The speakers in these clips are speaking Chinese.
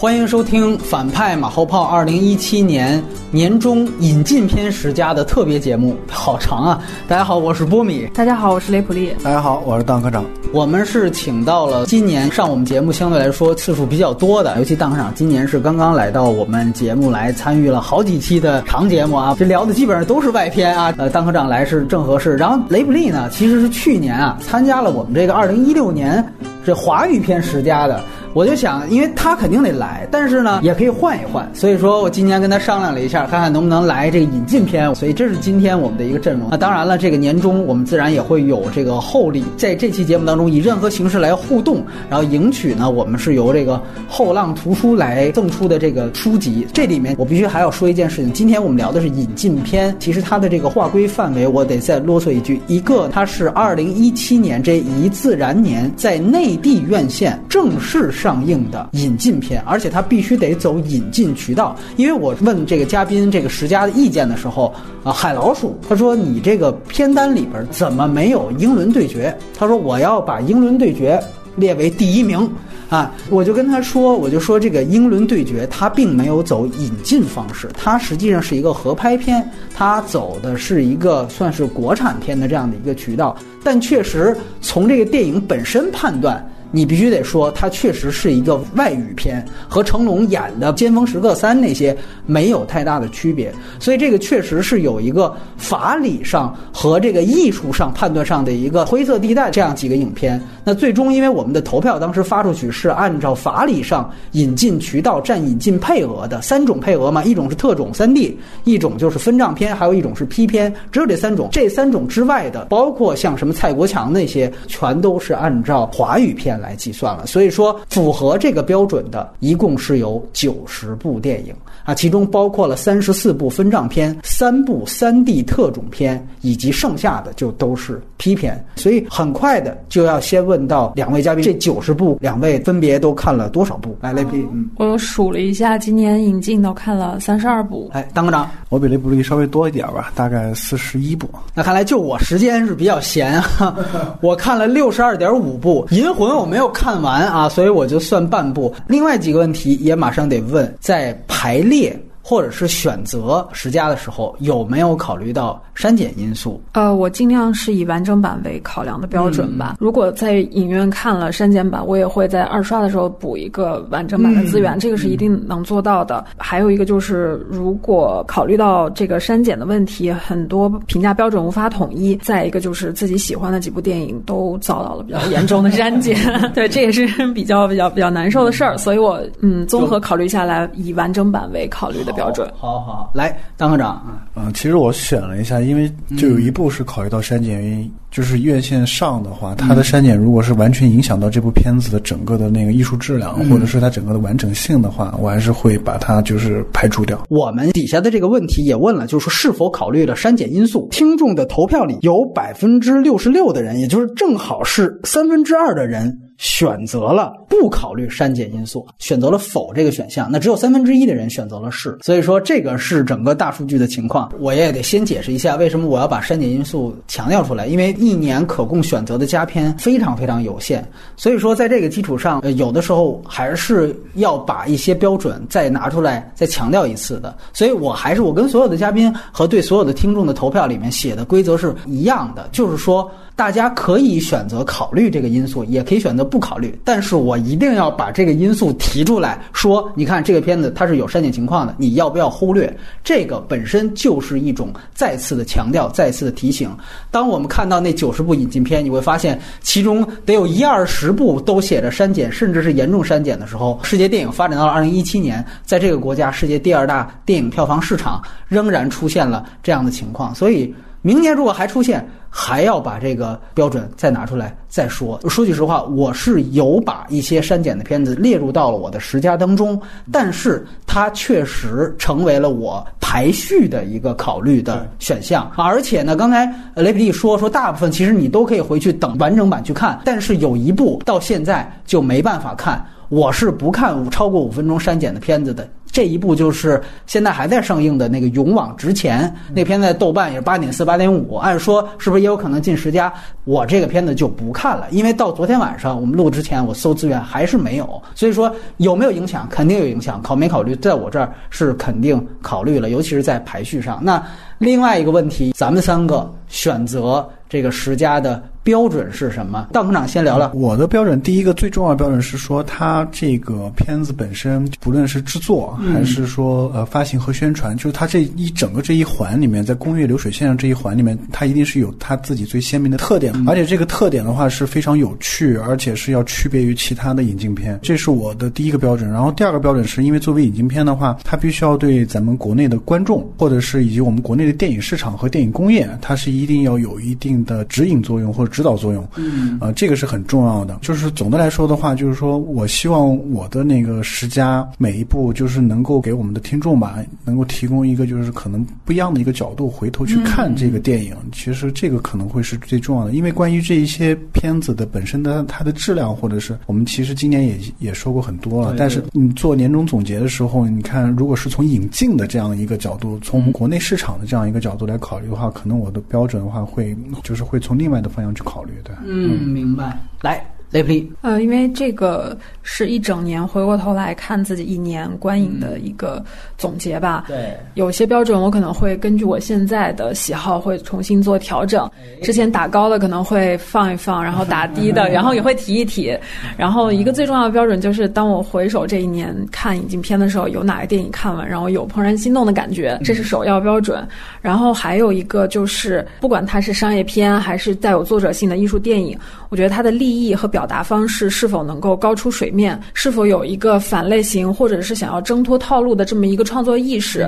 欢迎收听《反派马后炮》二零一七年年终引进片十佳的特别节目，好长啊！大家好，我是波米。大家好，我是雷普利。大家好，我是当科长。我们是请到了今年上我们节目相对来说次数比较多的，尤其当科长今年是刚刚来到我们节目来参与了好几期的长节目啊，这聊的基本上都是外片啊。呃，当科长来是正合适。然后雷普利呢，其实是去年啊参加了我们这个二零一六年这华语片十佳的。我就想，因为他肯定得来，但是呢，也可以换一换。所以说我今年跟他商量了一下，看看能不能来这个引进片。所以这是今天我们的一个阵容。那当然了，这个年终我们自然也会有这个厚礼，在这期节目当中以任何形式来互动，然后赢取呢，我们是由这个后浪图书来赠出的这个书籍。这里面我必须还要说一件事情，今天我们聊的是引进片，其实它的这个划归范围，我得再啰嗦一句：一个，它是二零一七年这一自然年在内地院线正式。上映的引进片，而且它必须得走引进渠道。因为我问这个嘉宾这个十佳的意见的时候，啊，海老鼠他说你这个片单里边怎么没有英伦对决？他说我要把英伦对决列为第一名啊！我就跟他说，我就说这个英伦对决它并没有走引进方式，它实际上是一个合拍片，它走的是一个算是国产片的这样的一个渠道。但确实从这个电影本身判断。你必须得说，它确实是一个外语片，和成龙演的《尖峰时刻三》那些没有太大的区别。所以这个确实是有一个法理上和这个艺术上判断上的一个灰色地带。这样几个影片，那最终因为我们的投票当时发出去是按照法理上引进渠道占引进配额的三种配额嘛，一种是特种三 D，一种就是分账片，还有一种是 P 片，只有这三种。这三种之外的，包括像什么蔡国强那些，全都是按照华语片。来计算了，所以说符合这个标准的一共是有九十部电影啊，其中包括了三十四部分账片、三部三 D 特种片，以及剩下的就都是 P 片。所以很快的就要先问到两位嘉宾，这九十部两位分别都看了多少部？来，雷皮，嗯，我数了一下，今年引进都看了三十二部。哎，当个长，我比雷布利稍微多一点吧，大概四十一部。那看来就我时间是比较闲啊，我看了六十二点五部，《银魂》我。没有看完啊，所以我就算半步。另外几个问题也马上得问，在排列。或者是选择十佳的时候，有没有考虑到删减因素？呃，我尽量是以完整版为考量的标准吧。如果在影院看了删减版，我也会在二刷的时候补一个完整版的资源，这个是一定能做到的。还有一个就是，如果考虑到这个删减的问题，很多评价标准无法统一。再一个就是自己喜欢的几部电影都遭到了比较严重的删减，对，这也是比较比较比较难受的事儿。所以我嗯，综合考虑下来，以完整版为考虑的。标准，好好来，当科长。嗯，其实我选了一下，因为就有一部是考虑到删减原因，就是院线上的话，它的删减如果是完全影响到这部片子的整个的那个艺术质量，或者是它整个的完整性的话，我还是会把它就是排除掉。我们底下的这个问题也问了，就是说是否考虑了删减因素？听众的投票里有百分之六十六的人，也就是正好是三分之二的人。选择了不考虑删减因素，选择了否这个选项，那只有三分之一的人选择了是，所以说这个是整个大数据的情况。我也得先解释一下为什么我要把删减因素强调出来，因为一年可供选择的佳片非常非常有限，所以说在这个基础上，有的时候还是要把一些标准再拿出来再强调一次的。所以我还是我跟所有的嘉宾和对所有的听众的投票里面写的规则是一样的，就是说。大家可以选择考虑这个因素，也可以选择不考虑。但是我一定要把这个因素提出来说，你看这个片子它是有删减情况的，你要不要忽略？这个本身就是一种再次的强调，再次的提醒。当我们看到那九十部引进片，你会发现其中得有一二十部都写着删减，甚至是严重删减的时候，世界电影发展到了二零一七年，在这个国家世界第二大电影票房市场仍然出现了这样的情况，所以。明年如果还出现，还要把这个标准再拿出来再说。说句实话，我是有把一些删减的片子列入到了我的十佳当中，但是它确实成为了我排序的一个考虑的选项。而且呢，刚才雷皮利说说，大部分其实你都可以回去等完整版去看，但是有一部到现在就没办法看。我是不看超过五分钟删减的片子的这一部就是现在还在上映的那个《勇往直前》，那片在豆瓣也是八点四、八点五，按说是不是也有可能进十佳？我这个片子就不看了，因为到昨天晚上我们录之前，我搜资源还是没有。所以说有没有影响？肯定有影响。考没考虑？在我这儿是肯定考虑了，尤其是在排序上。那另外一个问题，咱们三个选择这个十佳的。标准是什么？邓科长先聊聊。我的标准，第一个最重要的标准是说，它这个片子本身，不论是制作还是说呃发行和宣传，就是它这一整个这一环里面，在工业流水线上这一环里面，它一定是有它自己最鲜明的特点，而且这个特点的话是非常有趣，而且是要区别于其他的引进片，这是我的第一个标准。然后第二个标准是因为作为引进片的话，它必须要对咱们国内的观众，或者是以及我们国内的电影市场和电影工业，它是一定要有一定的指引作用或者指导作用，嗯，啊，这个是很重要的。就是总的来说的话，就是说我希望我的那个十佳每一部，就是能够给我们的听众吧，能够提供一个就是可能不一样的一个角度，回头去看这个电影。其实这个可能会是最重要的，因为关于这一些片子的本身的它的质量，或者是我们其实今年也也说过很多了。但是你做年终总结的时候，你看，如果是从引进的这样一个角度，从我们国内市场的这样一个角度来考虑的话，可能我的标准的话会就是会从另外的方向去考虑的。嗯，明白。来。雷普利，呃，因为这个是一整年回过头来看自己一年观影的一个总结吧。对，有些标准我可能会根据我现在的喜好会重新做调整。之前打高的可能会放一放，然后打低的，然后也会提一提。然后一个最重要的标准就是，当我回首这一年看引进片的时候，有哪个电影看完，然后有怦然心动的感觉，这是首要标准。然后还有一个就是，不管它是商业片还是带有作者性的艺术电影，我觉得它的立意和表。表达方式是否能够高出水面？是否有一个反类型，或者是想要挣脱套路的这么一个创作意识？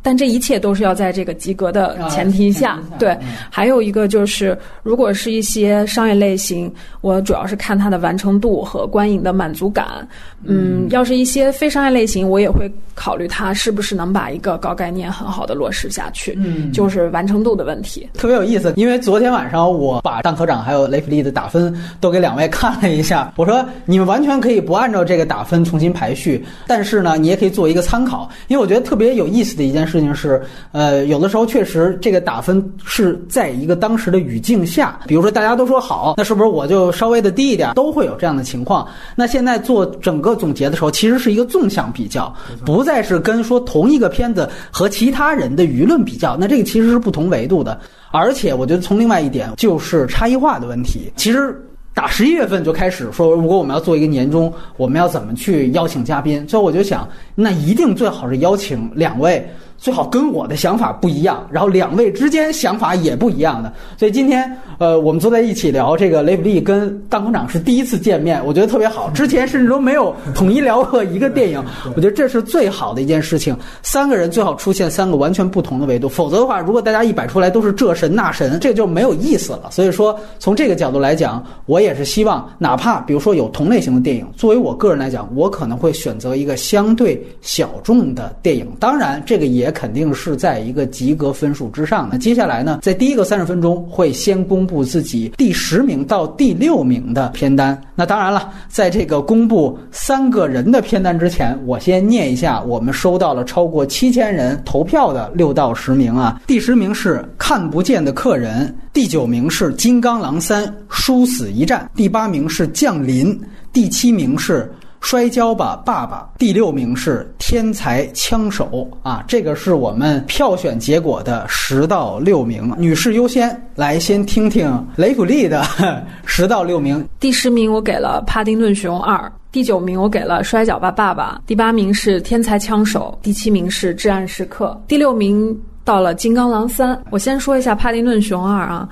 但这一切都是要在这个及格的前提下。对，还有一个就是，如果是一些商业类型，我主要是看它的完成度和观影的满足感。嗯，要是一些非商业类型，我也会考虑它是不是能把一个高概念很好的落实下去。嗯，就是完成度的问题。特别有意思，因为昨天晚上我把蛋科长还有雷普利的打分都给两位看。看了一下，我说你们完全可以不按照这个打分重新排序，但是呢，你也可以做一个参考。因为我觉得特别有意思的一件事情是，呃，有的时候确实这个打分是在一个当时的语境下，比如说大家都说好，那是不是我就稍微的低一点？都会有这样的情况。那现在做整个总结的时候，其实是一个纵向比较，不再是跟说同一个片子和其他人的舆论比较，那这个其实是不同维度的。而且我觉得从另外一点就是差异化的问题，其实。打十一月份就开始说，如果我们要做一个年终，我们要怎么去邀请嘉宾？所以我就想，那一定最好是邀请两位。最好跟我的想法不一样，然后两位之间想法也不一样的。所以今天，呃，我们坐在一起聊这个雷普利跟大科长是第一次见面，我觉得特别好。之前甚至都没有统一聊过一个电影，我觉得这是最好的一件事情。三个人最好出现三个完全不同的维度，否则的话，如果大家一摆出来都是这神那神，这就没有意思了。所以说，从这个角度来讲，我也是希望，哪怕比如说有同类型的电影，作为我个人来讲，我可能会选择一个相对小众的电影。当然，这个也。肯定是在一个及格分数之上的。接下来呢，在第一个三十分钟会先公布自己第十名到第六名的片单。那当然了，在这个公布三个人的片单之前，我先念一下我们收到了超过七千人投票的六到十名啊。第十名是看不见的客人，第九名是金刚狼三殊死一战，第八名是降临，第七名是。摔跤吧，爸爸！第六名是天才枪手啊，这个是我们票选结果的十到六名，女士优先。来，先听听雷普利的十到六名。第十名我给了《帕丁顿熊二》，第九名我给了《摔跤吧，爸爸》，第八名是天才枪手，第七名是至暗时刻，第六名。到了《金刚狼三》，我先说一下《帕丁顿熊二》啊，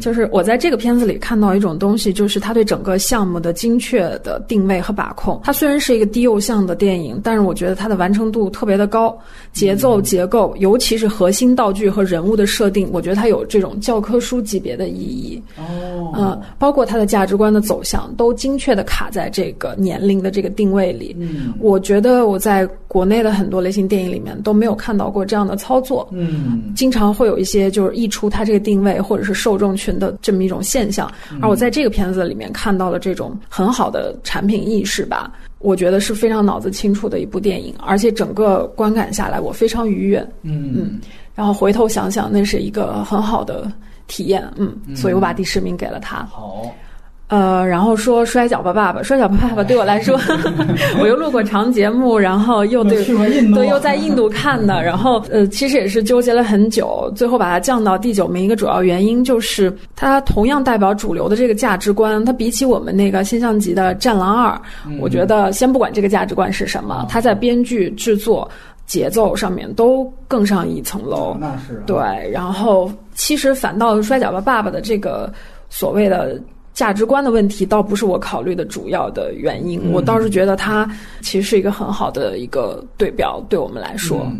就是我在这个片子里看到一种东西，就是他对整个项目的精确的定位和把控。它虽然是一个低幼向的电影，但是我觉得它的完成度特别的高，节奏、结构，尤其是核心道具和人物的设定，我觉得它有这种教科书级别的意义。哦，嗯，包括它的价值观的走向，都精确的卡在这个年龄的这个定位里。嗯，我觉得我在国内的很多类型电影里面都没有看到过这样的操作。嗯。嗯，经常会有一些就是溢出它这个定位或者是受众群的这么一种现象，而我在这个片子里面看到了这种很好的产品意识吧。我觉得是非常脑子清楚的一部电影，而且整个观感下来我非常愉悦。嗯嗯，然后回头想想，那是一个很好的体验。嗯，所以我把第十名给了他。好。呃，然后说《摔跤吧，爸爸》，《摔跤吧，爸爸》对我来说，我又录过长节目，然后又对对又在印度看的，然后呃，其实也是纠结了很久，最后把它降到第九名。一个主要原因就是它同样代表主流的这个价值观，它比起我们那个现象级的《战狼二》，我觉得先不管这个价值观是什么，它在编剧、制作、节奏上面都更上一层楼。那是对，然后其实反倒《摔跤吧，爸爸》的这个所谓的。价值观的问题倒不是我考虑的主要的原因，我倒是觉得它其实是一个很好的一个对标，对我们来说。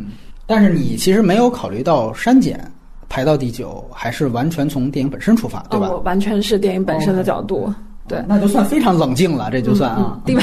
但是你其实没有考虑到删减排到第九，还是完全从电影本身出发，对吧？我完全是电影本身的角度。对，那就算非常冷静了，这就算啊。第八，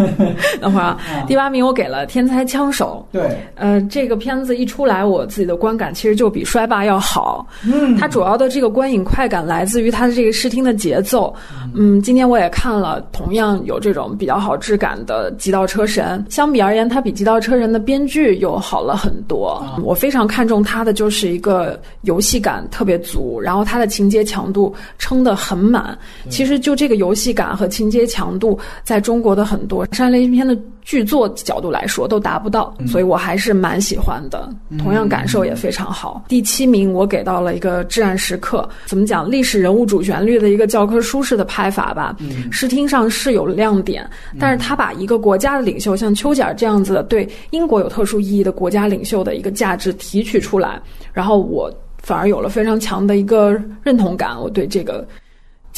等会儿啊，第八名我给了《天才枪手》。对，呃，这个片子一出来，我自己的观感其实就比《摔霸》要好。嗯，它主要的这个观影快感来自于它的这个视听的节奏。嗯，今天我也看了，同样有这种比较好质感的《极道车神》，相比而言，它比《极道车神》的编剧又好了很多。我非常看重它的就是一个游戏感特别足，然后它的情节强度撑得很满。其实就这个。游戏感和情节强度，在中国的很多商业类型片的剧作角度来说都达不到，所以我还是蛮喜欢的。同样感受也非常好。第七名我给到了一个《至暗时刻》，怎么讲？历史人物主旋律的一个教科书式的拍法吧。视听上是有亮点，但是他把一个国家的领袖，像丘吉尔这样子的对英国有特殊意义的国家领袖的一个价值提取出来，然后我反而有了非常强的一个认同感。我对这个。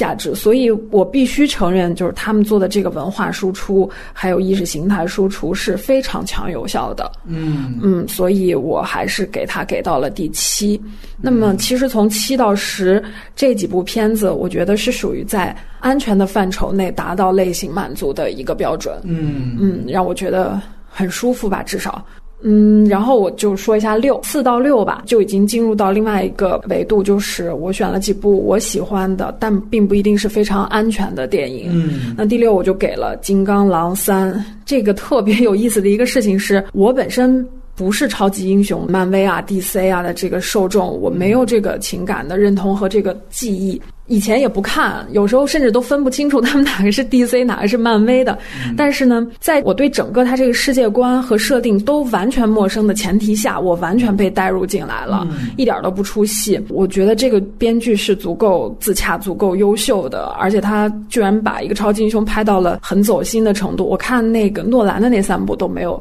价值，所以我必须承认，就是他们做的这个文化输出，还有意识形态输出是非常强有效的。嗯嗯，所以我还是给他给到了第七。那么，其实从七到十这几部片子，我觉得是属于在安全的范畴内达到类型满足的一个标准。嗯嗯，让我觉得很舒服吧，至少。嗯，然后我就说一下六四到六吧，就已经进入到另外一个维度，就是我选了几部我喜欢的，但并不一定是非常安全的电影。嗯，那第六我就给了《金刚狼三》。这个特别有意思的一个事情是，我本身不是超级英雄、漫威啊、DC 啊的这个受众，我没有这个情感的认同和这个记忆。以前也不看，有时候甚至都分不清楚他们哪个是 DC，哪个是漫威的。但是呢，在我对整个它这个世界观和设定都完全陌生的前提下，我完全被带入进来了，一点都不出戏。我觉得这个编剧是足够自洽、足够优秀的，而且他居然把一个超级英雄拍到了很走心的程度。我看那个诺兰的那三部都没有，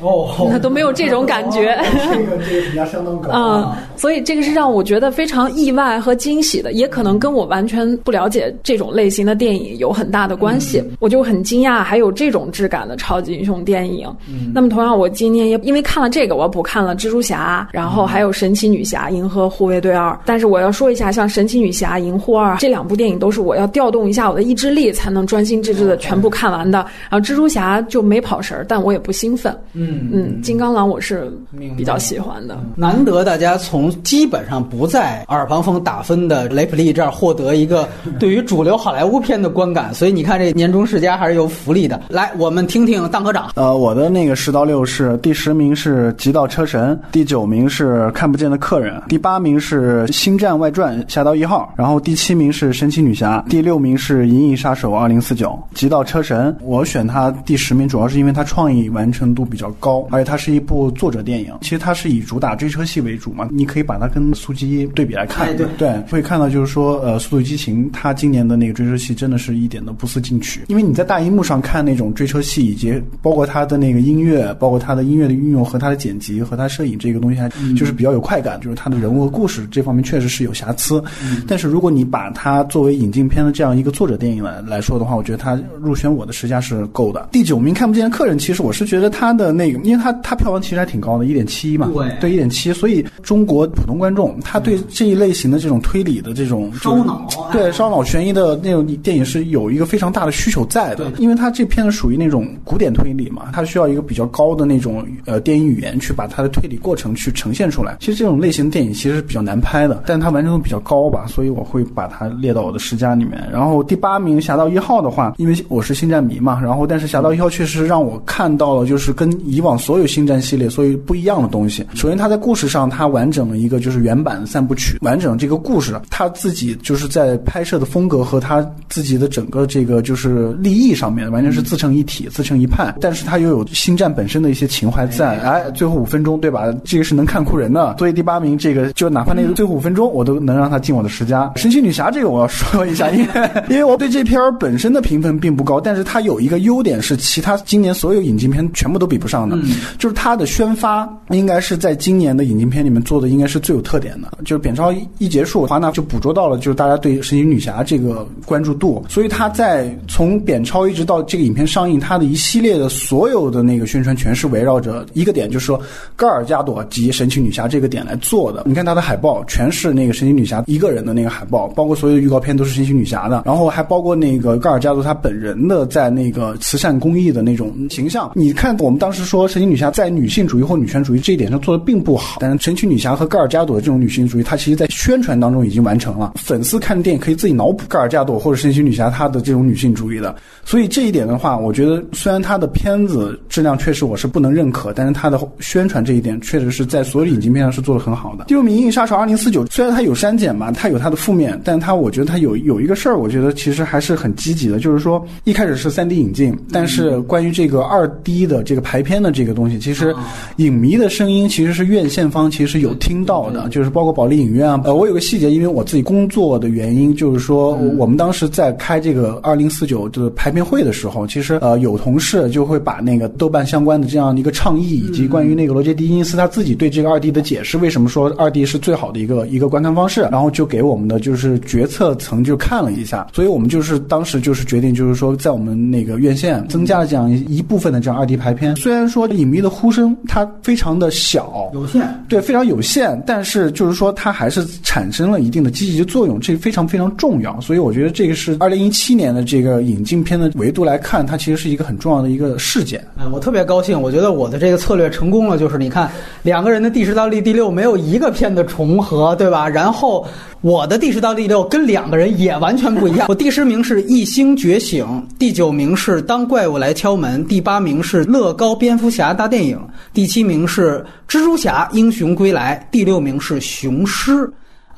那都没有这种感觉。这 个这个比较相当高啊，所以这个是让我觉得非常意外和惊喜的，也可能跟我完全。不了解这种类型的电影有很大的关系，我就很惊讶还有这种质感的超级英雄电影。那么同样，我今天也因为看了这个，我补看了蜘蛛侠，然后还有神奇女侠、银河护卫队二。但是我要说一下，像神奇女侠、银护二这两部电影都是我要调动一下我的意志力才能专心致志的全部看完的。然后蜘蛛侠就没跑神儿，但我也不兴奋。嗯嗯，金刚狼我是比较喜欢的。难得大家从基本上不在耳旁风打分的雷普利这儿获得一个。对于主流好莱坞片的观感，所以你看这年终世家还是有福利的。来，我们听听当科长。呃，我的那个十到六是第十名是《极道车神》，第九名是《看不见的客人》，第八名是《星战外传：侠盗一号》，然后第七名是《神奇女侠》，第六名是《银翼杀手二零四九》。《极道车神》我选它第十名，主要是因为它创意完成度比较高，而且它是一部作者电影。其实它是以主打追车戏为主嘛，你可以把它跟《速激》对比来看。对对，会看到就是说，呃，《速度与激情》。他今年的那个追车戏真的是一点都不思进取，因为你在大荧幕上看那种追车戏，以及包括他的那个音乐，包括他的音乐的运用和他的剪辑和他摄影这个东西，还就是比较有快感。就是他的人物和故事这方面确实是有瑕疵，但是如果你把它作为引进片的这样一个作者电影来来说的话，我觉得他入选我的十佳是够的。第九名看不见的客人，其实我是觉得他的那个，因为他他票房其实还挺高的，一点七嘛，对对，一点七，所以中国普通观众他对这一类型的这种推理的这种烧脑，对。对烧脑悬疑的那种电影是有一个非常大的需求在的，因为它这片子属于那种古典推理嘛，它需要一个比较高的那种呃电影语言去把它的推理过程去呈现出来。其实这种类型的电影其实是比较难拍的，但它完成度比较高吧，所以我会把它列到我的十佳里面。然后第八名《侠盗一号》的话，因为我是星战迷嘛，然后但是《侠盗一号》确实让我看到了就是跟以往所有星战系列所以不一样的东西。首先，它在故事上它完整了一个就是原版的三部曲，完整这个故事，它自己就是在拍摄的风格和他自己的整个这个就是立意上面完全是自成一体、自成一派，但是他又有星战本身的一些情怀在。哎，最后五分钟对吧？这个是能看哭人的。所以第八名这个就哪怕那个最后五分钟，我都能让他进我的十佳。神奇女侠这个我要说一下，因 为因为我对这片儿本身的评分并不高，但是它有一个优点是其他今年所有引进片全部都比不上的，就是它的宣发应该是在今年的引进片里面做的应该是最有特点的。就是扁超一结束，华纳就捕捉到了就是大家对神奇女侠这个关注度，所以他在从扁超一直到这个影片上映，他的一系列的所有的那个宣传全是围绕着一个点，就是说盖尔加朵及神奇女侠这个点来做的。你看他的海报全是那个神奇女侠一个人的那个海报，包括所有的预告片都是神奇女侠的，然后还包括那个盖尔加朵她本人的在那个慈善公益的那种形象。你看我们当时说神奇女侠在女性主义或女权主义这一点上做的并不好，但是神奇女侠和盖尔加朵的这种女性主义，它其实在宣传当中已经完成了。粉丝看电影自己脑补盖尔加朵或者神奇女侠她的这种女性主义的，所以这一点的话，我觉得虽然她的片子质量确实我是不能认可，但是她的宣传这一点确实是在所有引进片上是做的很好的。第六名《银翼杀手二零四九》，虽然它有删减嘛，它有它的负面，但它我觉得它有有一个事儿，我觉得其实还是很积极的，就是说一开始是三 D 引进，但是关于这个二 D 的这个排片的这个东西，其实影迷的声音其实是院线方其实有听到的，就是包括保利影院啊。呃，我有个细节，因为我自己工作的原因，就是说我们当时在开这个二零四九的排片会的时候，其实呃有同事就会把那个豆瓣相关的这样的一个倡议，以及关于那个罗杰·狄金斯他自己对这个二 D 的解释，为什么说二 D 是最好的一个一个观看方式，然后就给我们的就是决策层就看了一下，所以我们就是当时就是决定，就是说在我们那个院线增加了这样一部分的这样二 D 排片。虽然说影迷的呼声它非常的小，有限，对，非常有限，但是就是说它还是产生了一定的积极作用，这非常非常重要。所以我觉得这个是二零一七年的这个引进片的维度来看，它其实是一个很重要的一个事件。哎，我特别高兴，我觉得我的这个策略成功了，就是你看两个人的第十到第第六没有一个片的重合，对吧？然后我的第十到第六跟两个人也完全不一样。我第十名是《异星觉醒》，第九名是《当怪物来敲门》，第八名是《乐高蝙蝠侠大电影》，第七名是《蜘蛛侠英雄归来》，第六名是《雄狮》。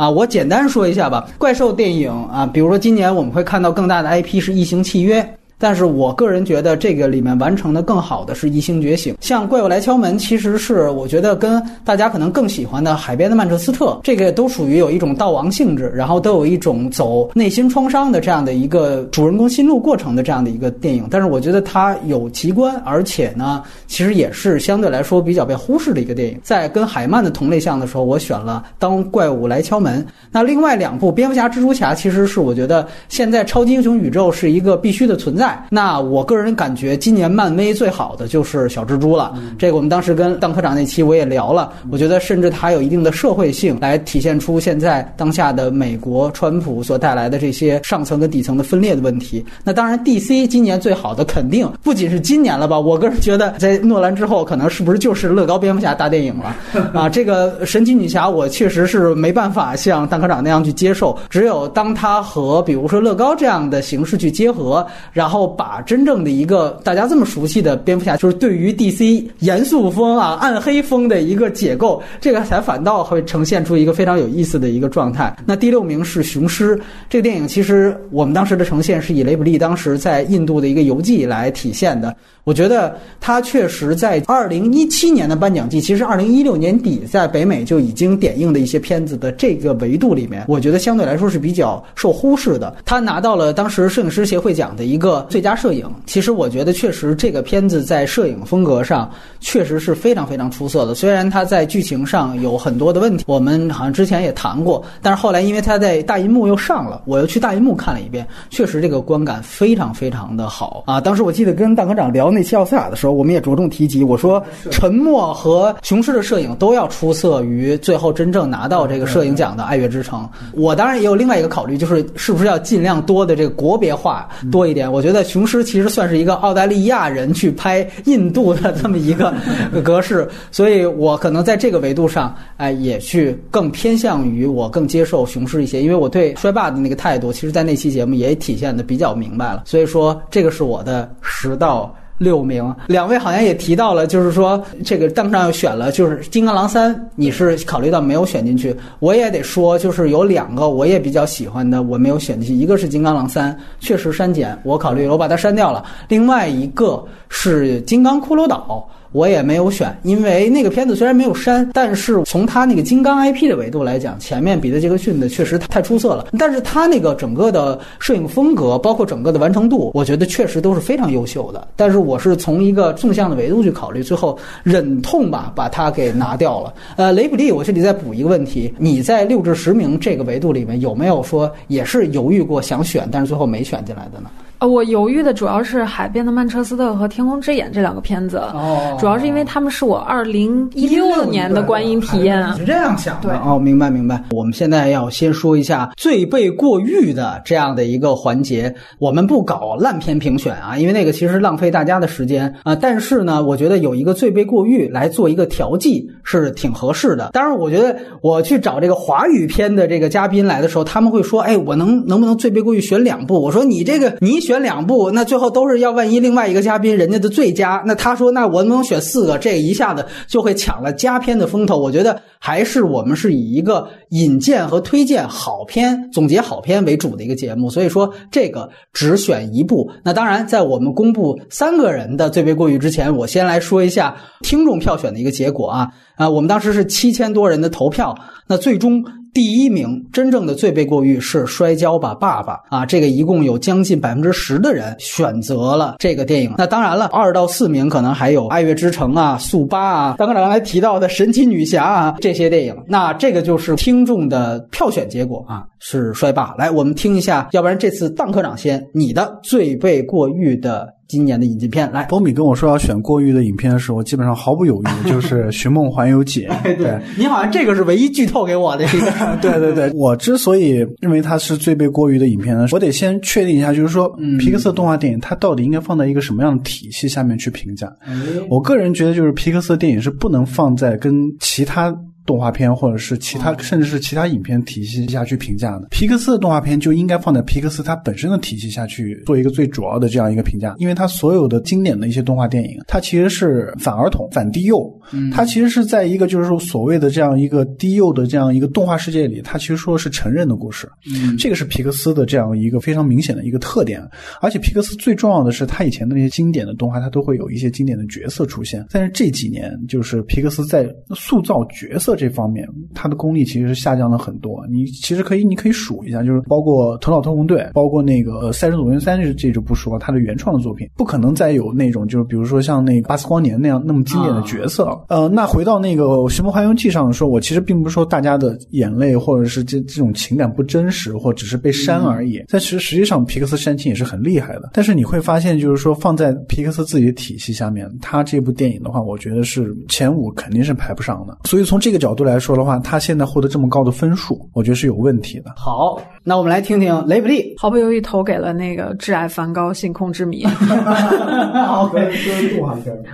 啊，我简单说一下吧。怪兽电影啊，比如说今年我们会看到更大的 IP 是《异形契约》。但是我个人觉得这个里面完成的更好的是《异星觉醒》，像《怪物来敲门》，其实是我觉得跟大家可能更喜欢的《海边的曼彻斯特》这个都属于有一种悼亡性质，然后都有一种走内心创伤的这样的一个主人公心路过程的这样的一个电影。但是我觉得它有奇观，而且呢，其实也是相对来说比较被忽视的一个电影。在跟海曼的同类项的时候，我选了《当怪物来敲门》。那另外两部《蝙蝠侠》《蜘蛛侠》，其实是我觉得现在超级英雄宇宙是一个必须的存在。那我个人感觉，今年漫威最好的就是小蜘蛛了。这个我们当时跟邓科长那期我也聊了，我觉得甚至它有一定的社会性，来体现出现在当下的美国川普所带来的这些上层跟底层的分裂的问题。那当然，DC 今年最好的肯定不仅是今年了吧？我个人觉得，在诺兰之后，可能是不是就是乐高蝙蝠侠大电影了？啊，这个神奇女侠，我确实是没办法像邓科长那样去接受。只有当它和比如说乐高这样的形式去结合，然后把真正的一个大家这么熟悉的蝙蝠侠，就是对于 DC 严肃风啊、暗黑风的一个解构，这个才反倒会呈现出一个非常有意思的一个状态。那第六名是《雄狮》这个电影，其实我们当时的呈现是以雷普利当时在印度的一个游记来体现的。我觉得他确实在二零一七年的颁奖季，其实二零一六年底在北美就已经点映的一些片子的这个维度里面，我觉得相对来说是比较受忽视的。他拿到了当时摄影师协会奖的一个了最佳摄影，其实我觉得确实这个片子在摄影风格上确实是非常非常出色的。虽然它在剧情上有很多的问题，我们好像之前也谈过，但是后来因为它在大银幕又上了，我又去大银幕看了一遍，确实这个观感非常非常的好啊！当时我记得跟大科长聊那期奥斯卡的时候，我们也着重提及，我说沉默和雄狮的摄影都要出色于最后真正拿到这个摄影奖的《爱乐之城》。我当然也有另外一个考虑，就是是不是要尽量多的这个国别化多一点。我觉得雄狮其实算是一个澳大利亚人去拍印度的这么一个 格式，所以我可能在这个维度上，哎，也去更偏向于我更接受雄狮一些，因为我对衰霸的那个态度，其实在那期节目也体现的比较明白了。所以说，这个是我的十到。六名，两位好像也提到了，就是说这个弹幕上又选了，就是《金刚狼三》，你是考虑到没有选进去。我也得说，就是有两个我也比较喜欢的，我没有选进去。一个是《金刚狼三》，确实删减，我考虑我把它删掉了。另外一个是《金刚骷髅岛》。我也没有选，因为那个片子虽然没有删，但是从他那个金刚 IP 的维度来讲，前面彼得·杰克逊的。确实太出色了。但是他那个整个的摄影风格，包括整个的完成度，我觉得确实都是非常优秀的。但是我是从一个纵向的维度去考虑，最后忍痛吧把它给拿掉了。呃，雷普利，我这里再补一个问题：你在六至十名这个维度里面有没有说也是犹豫过想选，但是最后没选进来的呢？呃，我犹豫的主要是《海边的曼彻斯特》和《天空之眼》这两个片子，哦，主要是因为他们是我二零一六年的观影体验。是这样想的，哦，明白明白。我们现在要先说一下最被过誉的这样的一个环节，我们不搞烂片评选啊，因为那个其实浪费大家的时间啊。但是呢，我觉得有一个最被过誉来做一个调剂是挺合适的。当然，我觉得我去找这个华语片的这个嘉宾来的时候，他们会说：“哎，我能能不能最被过誉选两部？”我说：“你这个你选。”选两部，那最后都是要万一另外一个嘉宾人家的最佳，那他说那我能不能选四个？这一下子就会抢了佳片的风头。我觉得还是我们是以一个引荐和推荐好片、总结好片为主的一个节目，所以说这个只选一部。那当然，在我们公布三个人的最被过誉之前，我先来说一下听众票选的一个结果啊啊，我们当时是七千多人的投票，那最终。第一名真正的最被过誉是《摔跤吧，爸爸》啊，这个一共有将近百分之十的人选择了这个电影。那当然了，二到四名可能还有《爱乐之城》啊、《速八》啊，刚刚刚才提到的《神奇女侠》啊这些电影。那这个就是听众的票选结果啊，是《摔霸》。来，我们听一下，要不然这次当科长先，你的最被过誉的。今年的引进片来，波米跟我说要选过誉的影片的时候，基本上毫不犹豫，就是《寻梦环游记》。对你好像这个是唯一剧透给我的 一个。对对对，我之所以认为它是最被过誉的影片呢，我得先确定一下，就是说，皮克斯动画电影它到底应该放在一个什么样的体系下面去评价？我个人觉得，就是皮克斯的电影是不能放在跟其他。动画片或者是其他，甚至是其他影片体系下去评价的，皮克斯的动画片就应该放在皮克斯它本身的体系下去做一个最主要的这样一个评价，因为它所有的经典的一些动画电影，它其实是反儿童、反低幼，它其实是在一个就是说所谓的这样一个低幼的这样一个动画世界里，它其实说是成人的故事，这个是皮克斯的这样一个非常明显的一个特点。而且皮克斯最重要的是，它以前的那些经典的动画，它都会有一些经典的角色出现，但是这几年就是皮克斯在塑造角色。这方面，他的功力其实是下降了很多。你其实可以，你可以数一下，就是包括《头脑特工队》，包括那个《赛车总动员三》，这这就不说，他的原创的作品不可能再有那种，就是比如说像那个巴斯光年那样那么经典的角色。呃，那回到那个《寻梦环游记》上说，我其实并不是说大家的眼泪或者是这这种情感不真实，或只是被删而已。但其实实际上，皮克斯煽情也是很厉害的。但是你会发现，就是说放在皮克斯自己的体系下面，他这部电影的话，我觉得是前五肯定是排不上的。所以从这个角度来说的话，他现在获得这么高的分数，我觉得是有问题的。好，那我们来听听雷普利，毫不犹豫投给了那个《挚爱梵高：星空之谜》。好，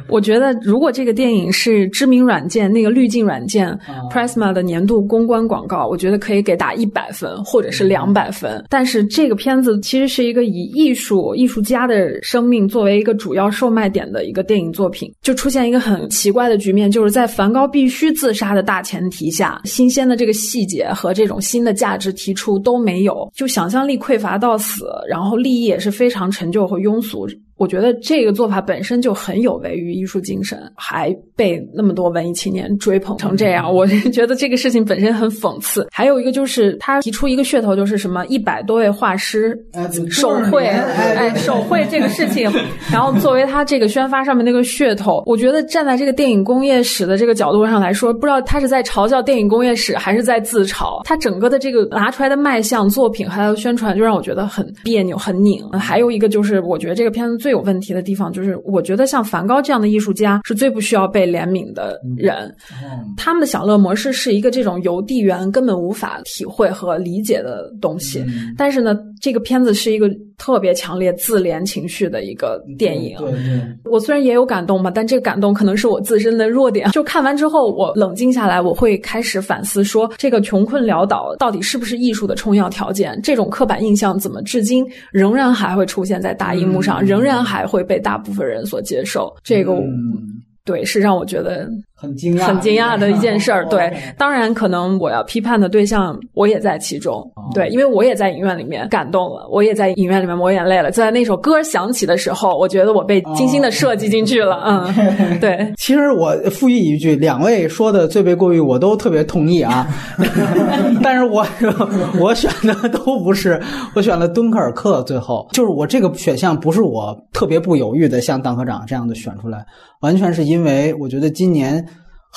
我觉得如果这个电影是知名软件那个滤镜软件 Prisma 的年度公关广告，我觉得可以给打一百分或者是两百分。但是这个片子其实是一个以艺术艺术家的生命作为一个主要售卖点的一个电影作品，就出现一个很奇怪的局面，就是在梵高必须自杀的。大前提下，新鲜的这个细节和这种新的价值提出都没没有，就想象力匮乏到死，然后利益也是非常陈旧和庸俗。我觉得这个做法本身就很有违于艺术精神，还被那么多文艺青年追捧成这样，我就觉得这个事情本身很讽刺。还有一个就是他提出一个噱头，就是什么一百多位画师手绘，哎，手绘这个事情，然后作为他这个宣发上面那个噱头，我觉得站在这个电影工业史的这个角度上来说，不知道他是在嘲笑电影工业史，还是在自嘲。他整个的这个拿出来的卖相、作品还有宣传，就让我觉得很别扭、很拧。还有一个就是，我觉得这个片子最有问题的地方，就是我觉得像梵高这样的艺术家是最不需要被怜悯的人。他们的享乐模式是一个这种邮递员根本无法体会和理解的东西。但是呢，这个片子是一个特别强烈自怜情绪的一个电影。我虽然也有感动吧，但这个感动可能是我自身的弱点。就看完之后，我冷静下来，我会开始反思说，这个穷困潦倒到底是不是艺术的充要条件？这种刻板印象怎么至今仍然还会出现在大荧幕上，仍然还会被大部分人所接受？这个，对，是让我觉得。很惊讶，很惊讶的一件事儿。对，当然可能我要批判的对象，我也在其中。对，因为我也在影院里面感动了，我也在影院里面抹眼泪了。就在那首歌响起的时候，我觉得我被精心的设计进去了。嗯，对。其实我复议一句，两位说的最被过誉，我都特别同意啊。但是我我选的都不是，我选了敦刻尔克。最后，就是我这个选项不是我特别不犹豫的，像党科长这样的选出来，完全是因为我觉得今年。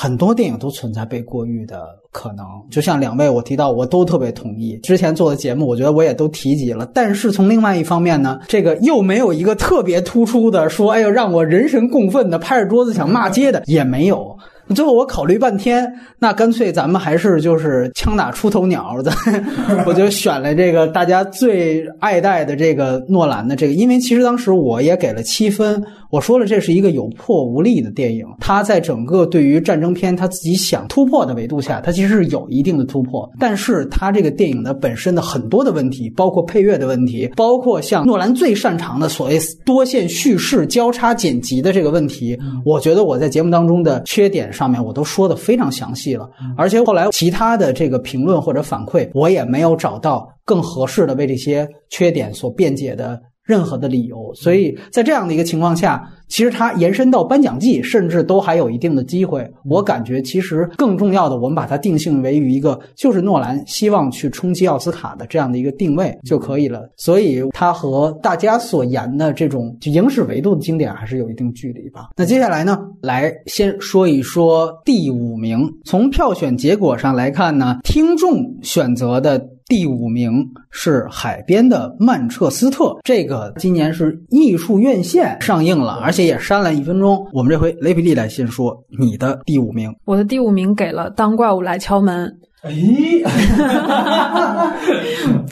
很多电影都存在被过誉的可能，就像两位我提到，我都特别同意。之前做的节目，我觉得我也都提及了。但是从另外一方面呢，这个又没有一个特别突出的说，哎呦，让我人神共愤的，拍着桌子想骂街的也没有。最后我考虑半天，那干脆咱们还是就是枪打出头鸟，咱 我就选了这个大家最爱戴的这个诺兰的这个，因为其实当时我也给了七分。我说了，这是一个有破无立的电影。它在整个对于战争片他自己想突破的维度下，它其实是有一定的突破。但是它这个电影的本身的很多的问题，包括配乐的问题，包括像诺兰最擅长的所谓多线叙事交叉剪辑的这个问题，我觉得我在节目当中的缺点上面我都说的非常详细了。而且后来其他的这个评论或者反馈，我也没有找到更合适的为这些缺点所辩解的。任何的理由，所以在这样的一个情况下，其实它延伸到颁奖季，甚至都还有一定的机会。我感觉，其实更重要的，我们把它定性为于一个，就是诺兰希望去冲击奥斯卡的这样的一个定位就可以了。所以，它和大家所言的这种就影史维度的经典还是有一定距离吧。那接下来呢，来先说一说第五名。从票选结果上来看呢，听众选择的。第五名是《海边的曼彻斯特》，这个今年是艺术院线上映了，而且也删了一分钟。我们这回雷比利来先说你的第五名，我的第五名给了《当怪物来敲门》。哎，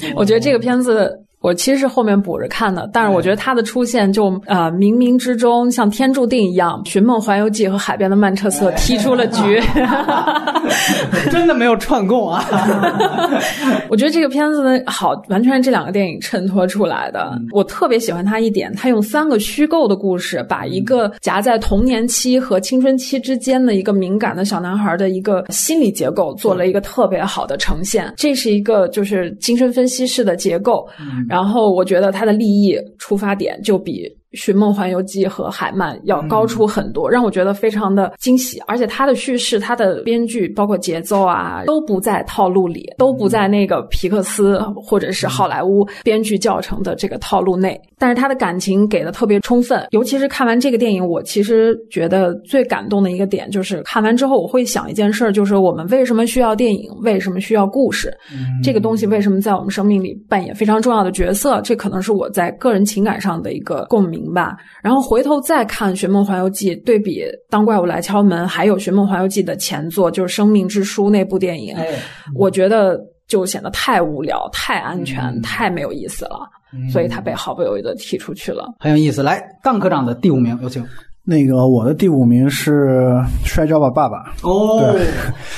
我觉得这个片子。我其实是后面补着看的，但是我觉得他的出现就呃冥冥之中像天注定一样，《寻梦环游记》和《海边的曼彻斯特》踢出了局，真的没有串供啊！我觉得这个片子呢好，完全是这两个电影衬托出来的。我特别喜欢他一点，他用三个虚构的故事，把一个夹在童年期和青春期之间的一个敏感的小男孩的一个心理结构做了一个特别好的呈现。这是一个就是精神分析式的结构。然后我觉得他的利益出发点就比。《寻梦环游记》和海曼要高出很多，让我觉得非常的惊喜。而且它的叙事、它的编剧、包括节奏啊，都不在套路里，都不在那个皮克斯或者是好莱坞编剧教程的这个套路内。但是他的感情给的特别充分，尤其是看完这个电影，我其实觉得最感动的一个点就是看完之后，我会想一件事儿，就是我们为什么需要电影？为什么需要故事？这个东西为什么在我们生命里扮演非常重要的角色？这可能是我在个人情感上的一个共鸣。明白，然后回头再看《寻梦环游记》，对比《当怪物来敲门》，还有《寻梦环游记》的前作，就是《生命之书》那部电影，我觉得就显得太无聊、太安全、太没有意思了，所以他被毫不犹豫的踢出去了。很有意思，来，杠科长的第五名有请。那个我的第五名是《摔跤吧，爸爸》。哦，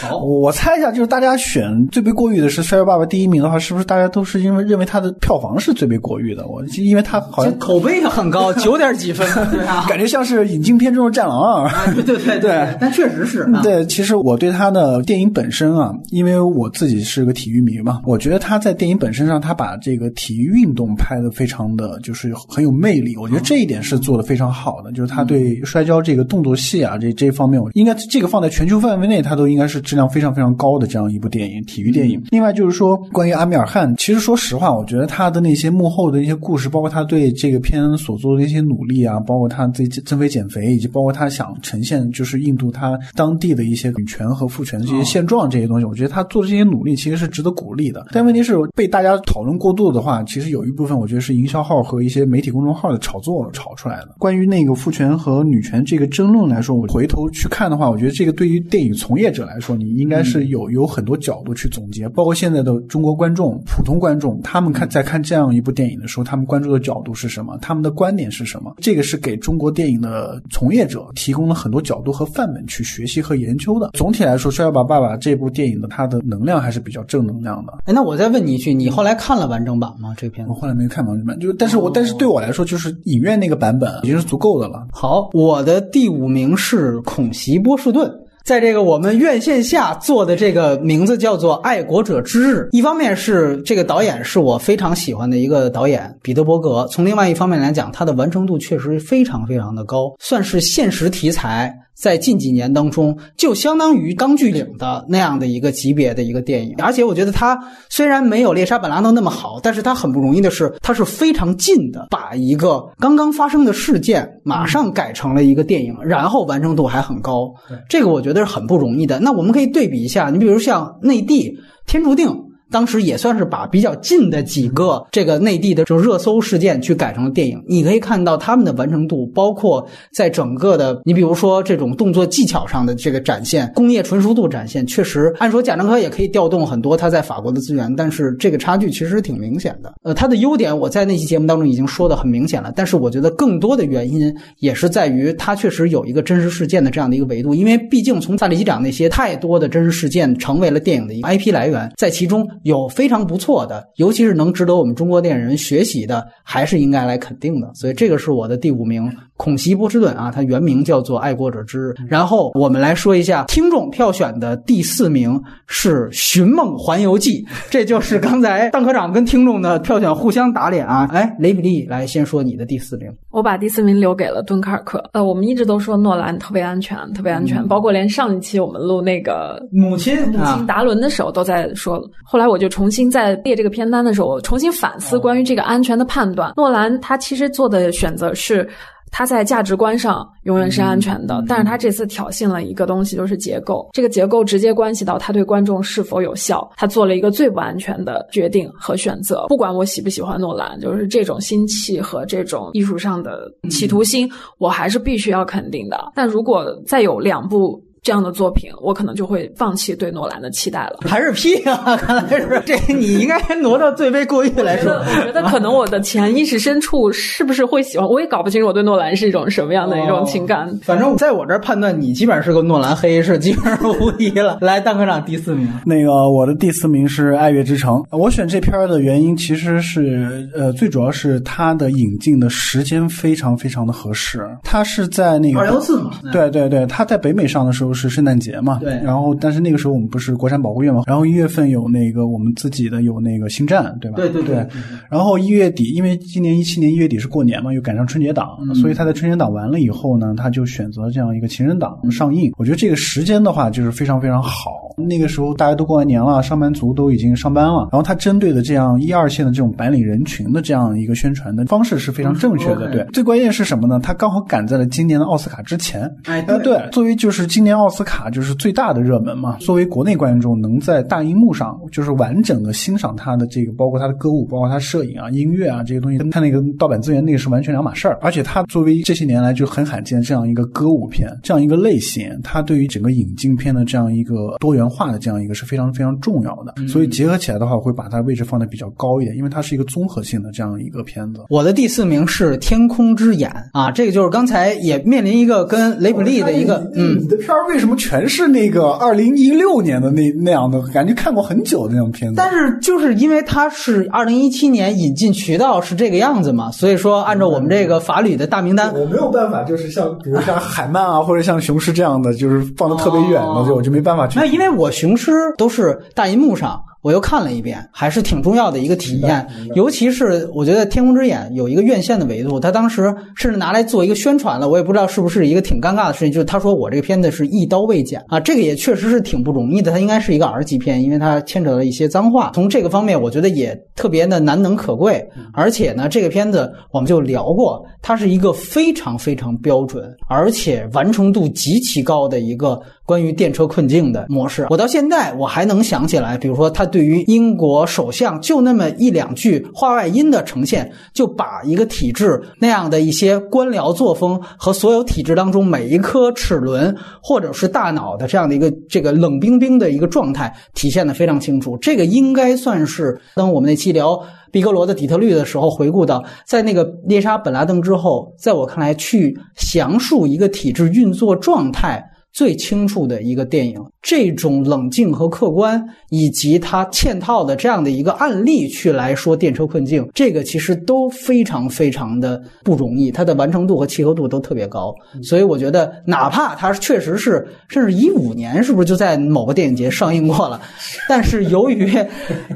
好，我猜一下，就是大家选最被过誉的是《摔跤爸爸》第一名的话，是不是大家都是因为认为它的票房是最被过誉的？我因为它好像口碑也很高，九点几分，对啊，感觉像是引进片中的《战狼二》。对对对对，但确实是。对，其实我对他的电影本身啊，因为我自己是个体育迷嘛，我觉得他在电影本身上，他把这个体育运动拍的非常的就是很有魅力。我觉得这一点是做的非常好的，就是他对摔跤这个动作戏啊，这这方面，我应该这个放在全球范围内，它都应该是质量非常非常高的这样一部电影，体育电影。另外就是说，关于阿米尔汗，其实说实话，我觉得他的那些幕后的一些故事，包括他对这个片所做的一些努力啊，包括他自己增肥减肥，以及包括他想呈现就是印度他当地的一些女权和父权的这些现状这些东西，我觉得他做的这些努力其实是值得鼓励的。但问题是被大家讨论过度的话，其实有一部分我觉得是营销号和一些媒体公众号的炒作炒出来的。关于那个父权和女权这个争论来说，我回头去看的话，我觉得这个对于电影从业者来说，你应该是有有很多角度去总结。包括现在的中国观众、普通观众，他们看在看这样一部电影的时候，他们关注的角度是什么？他们的观点是什么？这个是给中国电影的从业者提供了很多角度和范本去学习和研究的。总体来说，《摔跤吧，爸爸》这部电影的它的能量还是比较正能量的。哎，那我再问你一句，你后来看了完整版吗？这片子我后来没看完整版，就但是我但是对我来说，就是影院那个版本已经是足够的了。好，我的第五名是恐袭波士顿。在这个我们院线下做的这个名字叫做《爱国者之日》，一方面是这个导演是我非常喜欢的一个导演彼得伯格，从另外一方面来讲，他的完成度确实非常非常的高，算是现实题材。在近几年当中，就相当于《钢锯岭》的那样的一个级别的一个电影，而且我觉得它虽然没有《猎杀本拉登》那么好，但是它很不容易的是，它是非常近的把一个刚刚发生的事件马上改成了一个电影，然后完成度还很高，这个我觉得是很不容易的。那我们可以对比一下，你比如像内地《天注定》。当时也算是把比较近的几个这个内地的这种热搜事件去改成了电影，你可以看到他们的完成度，包括在整个的，你比如说这种动作技巧上的这个展现，工业纯熟度展现，确实按说贾樟柯也可以调动很多他在法国的资源，但是这个差距其实挺明显的。呃，他的优点我在那期节目当中已经说的很明显了，但是我觉得更多的原因也是在于他确实有一个真实事件的这样的一个维度，因为毕竟从萨利机长那些太多的真实事件成为了电影的一个 IP 来源，在其中。有非常不错的，尤其是能值得我们中国电影人学习的，还是应该来肯定的。所以这个是我的第五名，孔袭波士顿啊，它原名叫做《爱国者之日》。然后我们来说一下听众票选的第四名是《寻梦环游记》，这就是刚才邓科长跟听众的票选互相打脸啊。哎，雷比利来先说你的第四名，我把第四名留给了敦刻尔克。呃，我们一直都说诺兰特别安全，特别安全，包括连上一期我们录那个母亲母亲达伦的时候都在说。后来我就重新在列这个片单的时候，我重新反思关于这个安全的判断。诺兰他其实做的选择是，他在价值观上永远是安全的，但是他这次挑衅了一个东西，就是结构。这个结构直接关系到他对观众是否有效。他做了一个最不安全的决定和选择。不管我喜不喜欢诺兰，就是这种心气和这种艺术上的企图心，我还是必须要肯定的。但如果再有两部。这样的作品，我可能就会放弃对诺兰的期待了。还是屁啊！看来是这，你应该挪到最被过誉来说。我觉得可能我的潜意识深处是不是会喜欢，我也搞不清楚我对诺兰是一种什么样的一种情感。反正在我这儿判断，你基本上是个诺兰黑，是基本上无疑了。来，蛋科长第四名。那个我的第四名是《爱乐之城》。我选这片儿的原因其实是，呃，最主要是它的引进的时间非常非常的合适。它是在那个二幺四嘛？对对对，它在北美上的时候。是圣诞节嘛？对。然后，但是那个时候我们不是国产保护月嘛？然后一月份有那个我们自己的有那个星战，对吧？对对对。然后一月底，因为今年一七年一月底是过年嘛，又赶上春节档，所以他在春节档完了以后呢，他就选择这样一个情人档上映。我觉得这个时间的话，就是非常非常好。那个时候大家都过完年了，上班族都已经上班了。然后他针对的这样一二线的这种白领人群的这样一个宣传的方式是非常正确的。对。最关键是什么呢？他刚好赶在了今年的奥斯卡之前。哎，对。作为就是今年奥斯卡就是最大的热门嘛。作为国内观众能在大荧幕上就是完整的欣赏他的这个，包括他的歌舞，包括他摄影啊、音乐啊这些东西，跟他那个盗版资源那个是完全两码事儿。而且他作为这些年来就很罕见这样一个歌舞片，这样一个类型，他对于整个引进片的这样一个多元化的这样一个是非常非常重要的。所以结合起来的话，我会把它位置放的比较高一点，因为它是一个综合性的这样一个片子。我的第四名是《天空之眼》啊，这个就是刚才也面临一个跟雷普利的一个嗯，你的片儿为什么全是那个二零一六年的那那样的感觉？看过很久的那种片子。但是就是因为它是二零一七年引进渠道是这个样子嘛，所以说按照我们这个法律的大名单，我没有办法，就是像比如像海曼啊，或者像雄狮这样的，就是放的特别远的，就我就没办法去。那因为我雄狮都是大银幕上。我又看了一遍，还是挺重要的一个体验。尤其是我觉得《天空之眼》有一个院线的维度，他当时甚至拿来做一个宣传了。我也不知道是不是一个挺尴尬的事情，就是他说我这个片子是一刀未剪啊，这个也确实是挺不容易的。它应该是一个 R 级片，因为它牵扯了一些脏话。从这个方面，我觉得也特别的难能可贵。而且呢，这个片子我们就聊过，它是一个非常非常标准，而且完成度极其高的一个。关于电车困境的模式，我到现在我还能想起来，比如说他对于英国首相就那么一两句话外音的呈现，就把一个体制那样的一些官僚作风和所有体制当中每一颗齿轮或者是大脑的这样的一个这个冷冰冰的一个状态体现的非常清楚。这个应该算是当我们那期聊毕格罗的底特律的时候回顾到，在那个猎杀本拉登之后，在我看来去详述一个体制运作状态。最清楚的一个电影，这种冷静和客观，以及它嵌套的这样的一个案例去来说电车困境，这个其实都非常非常的不容易，它的完成度和契合度都特别高。所以我觉得，哪怕它确实是，甚至一五年是不是就在某个电影节上映过了，但是由于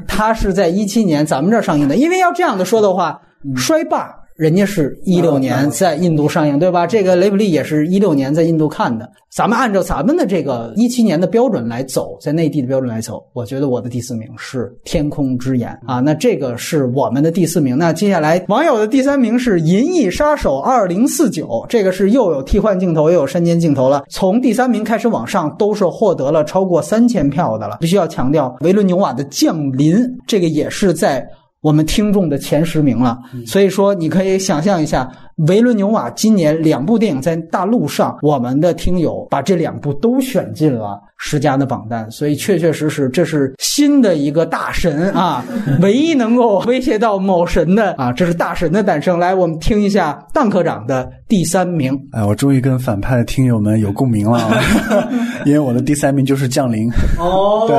它是在一七年咱们这儿上映的，因为要这样的说的话，衰霸。人家是一六年在印度上映，对吧？这个雷普利也是一六年在印度看的。咱们按照咱们的这个一七年的标准来走，在内地的标准来走，我觉得我的第四名是《天空之眼》啊。那这个是我们的第四名。那接下来网友的第三名是《银翼杀手二零四九》，这个是又有替换镜头又有山间镜头了。从第三名开始往上，都是获得了超过三千票的了。必须要强调，维伦纽瓦的《降临》，这个也是在。我们听众的前十名了，所以说你可以想象一下。维伦纽瓦今年两部电影在大陆上，我们的听友把这两部都选进了十佳的榜单，所以确确实实这是新的一个大神啊，唯一能够威胁到某神的啊，这是大神的诞生。来，我们听一下蛋科长的第三名。哎，我终于跟反派的听友们有共鸣了，因为我的第三名就是《降临》哦，对，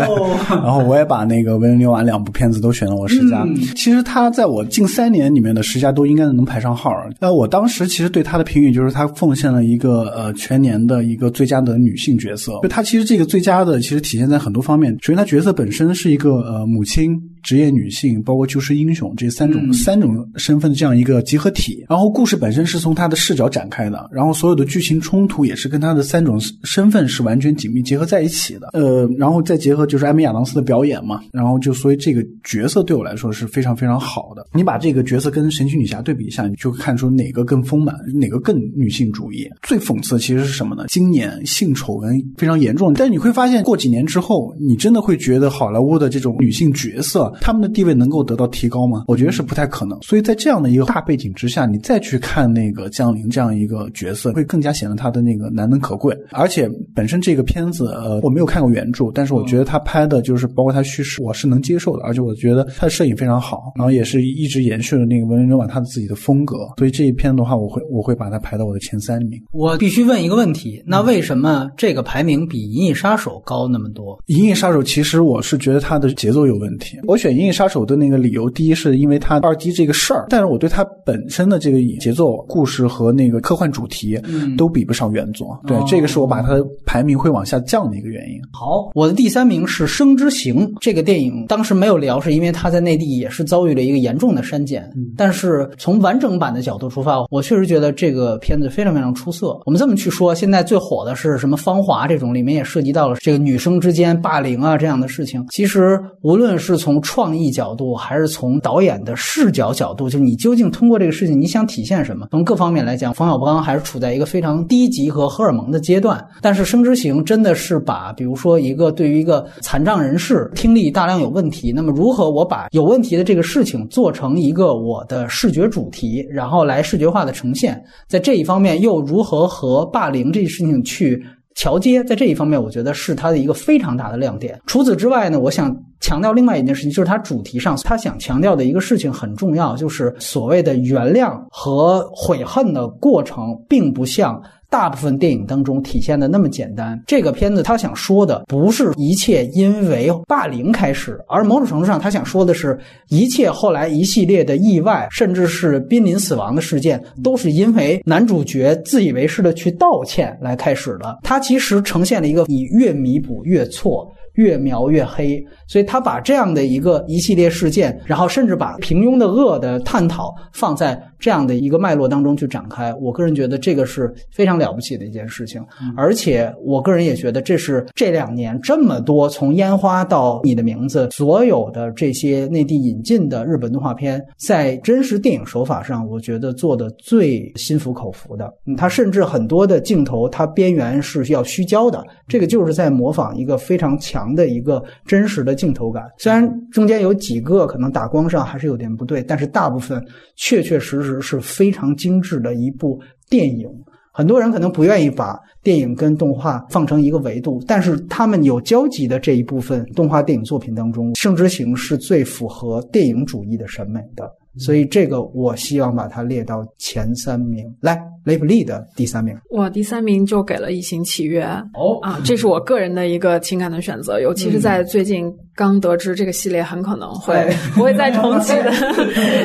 然后我也把那个维伦纽瓦两部片子都选了我十佳。其实他在我近三年里面的十佳都应该能排上号。那我。当时其实对她的评语就是她奉献了一个呃全年的一个最佳的女性角色，就她其实这个最佳的其实体现在很多方面。首先，她角色本身是一个呃母亲。职业女性，包括救世英雄这三种三种身份的这样一个集合体，然后故事本身是从她的视角展开的，然后所有的剧情冲突也是跟她的三种身份是完全紧密结合在一起的。呃，然后再结合就是艾米亚当斯的表演嘛，然后就所以这个角色对我来说是非常非常好的。你把这个角色跟神奇女侠对比一下，你就看出哪个更丰满，哪个更女性主义。最讽刺的其实是什么呢？今年性丑闻非常严重，但你会发现过几年之后，你真的会觉得好莱坞的这种女性角色。他们的地位能够得到提高吗？我觉得是不太可能。所以在这样的一个大背景之下，你再去看那个降临这样一个角色，会更加显得他的那个难能可贵。而且本身这个片子，呃，我没有看过原著，但是我觉得他拍的就是包括他叙事，我是能接受的。而且我觉得他的摄影非常好，然后也是一直延续了那个文伦纽瓦他的自己的风格。所以这一片的话，我会我会把它排到我的前三名。我必须问一个问题：那为什么这个排名比《银翼杀手》高那么多？《银翼杀手》其实我是觉得它的节奏有问题。我选《银翼杀》。手的那个理由，第一是因为它二 D 这个事儿，但是我对他本身的这个节奏、故事和那个科幻主题都比不上原作。对，这个是我把它的排名会往下降的一个原因。好，我的第三名是《生之行》这个电影，当时没有聊，是因为他在内地也是遭遇了一个严重的删减。但是从完整版的角度出发，我确实觉得这个片子非常非常出色。我们这么去说，现在最火的是什么《芳华》这种，里面也涉及到了这个女生之间霸凌啊这样的事情。其实无论是从创意，角度还是从导演的视角角度，就是你究竟通过这个事情，你想体现什么？从各方面来讲，冯小刚还是处在一个非常低级和荷尔蒙的阶段。但是《生之行》真的是把，比如说一个对于一个残障人士听力大量有问题，那么如何我把有问题的这个事情做成一个我的视觉主题，然后来视觉化的呈现，在这一方面又如何和霸凌这件事情去？桥接，在这一方面，我觉得是它的一个非常大的亮点。除此之外呢，我想强调另外一件事情，就是它主题上，它想强调的一个事情很重要，就是所谓的原谅和悔恨的过程，并不像。大部分电影当中体现的那么简单。这个片子他想说的不是一切因为霸凌开始，而某种程度上他想说的是一切后来一系列的意外，甚至是濒临死亡的事件，都是因为男主角自以为是的去道歉来开始的。他其实呈现了一个你越弥补越错。越描越黑，所以他把这样的一个一系列事件，然后甚至把平庸的恶的探讨放在这样的一个脉络当中去展开。我个人觉得这个是非常了不起的一件事情，而且我个人也觉得这是这两年这么多从烟花到你的名字，所有的这些内地引进的日本动画片，在真实电影手法上，我觉得做的最心服口服的。它甚至很多的镜头，它边缘是要虚焦的，这个就是在模仿一个非常强。的一个真实的镜头感，虽然中间有几个可能打光上还是有点不对，但是大部分确确实实是非常精致的一部电影。很多人可能不愿意把电影跟动画放成一个维度，但是他们有交集的这一部分动画电影作品当中，《圣之行》是最符合电影主义的审美的。所以这个我希望把它列到前三名。来，雷普利的第三名，我第三名就给了《异形契约》。哦啊，这是我个人的一个情感的选择，尤其是在最近刚得知这个系列很可能会不会再重启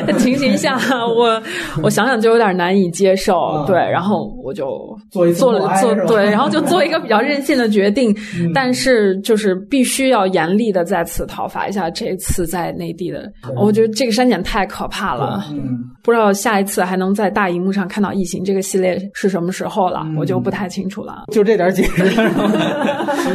的 情形下，我我想想就有点难以接受。对，然后我就做做了做对，然后就做一个比较任性的决定，但是就是必须要严厉的再次讨伐一下这次在内地的，我觉得这个删减太可怕。了，嗯，不知道下一次还能在大荧幕上看到《异形》这个系列是什么时候了，我就不太清楚了。就这点解释，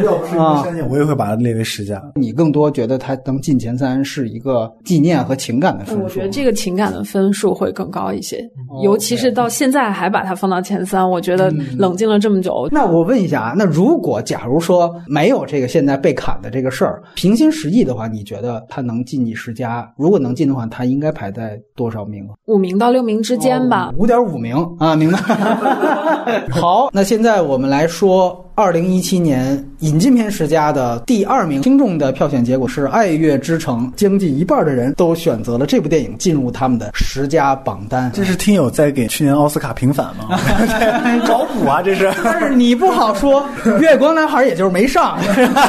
要不是删减，我也会把它列为十佳。你更多觉得它能进前三是一个纪念和情感的分数？我觉得这个情感的分数会更高一些，尤其是到现在还把它放到前三，我觉得冷静了这么久。那我问一下啊，那如果假如说没有这个现在被砍的这个事儿，平心实意的话，你觉得他能进你十佳？如果能进的话，他应该排在。多少名？五名到六名之间吧。五点五名啊，明白。好，那现在我们来说。二零一七年引进片十佳的第二名，听众的票选结果是《爱乐之城》，将近一半的人都选择了这部电影进入他们的十佳榜单。这是听友在给去年奥斯卡平反吗？找补啊，这是。但是你不好说，《月光男孩》也就是没上。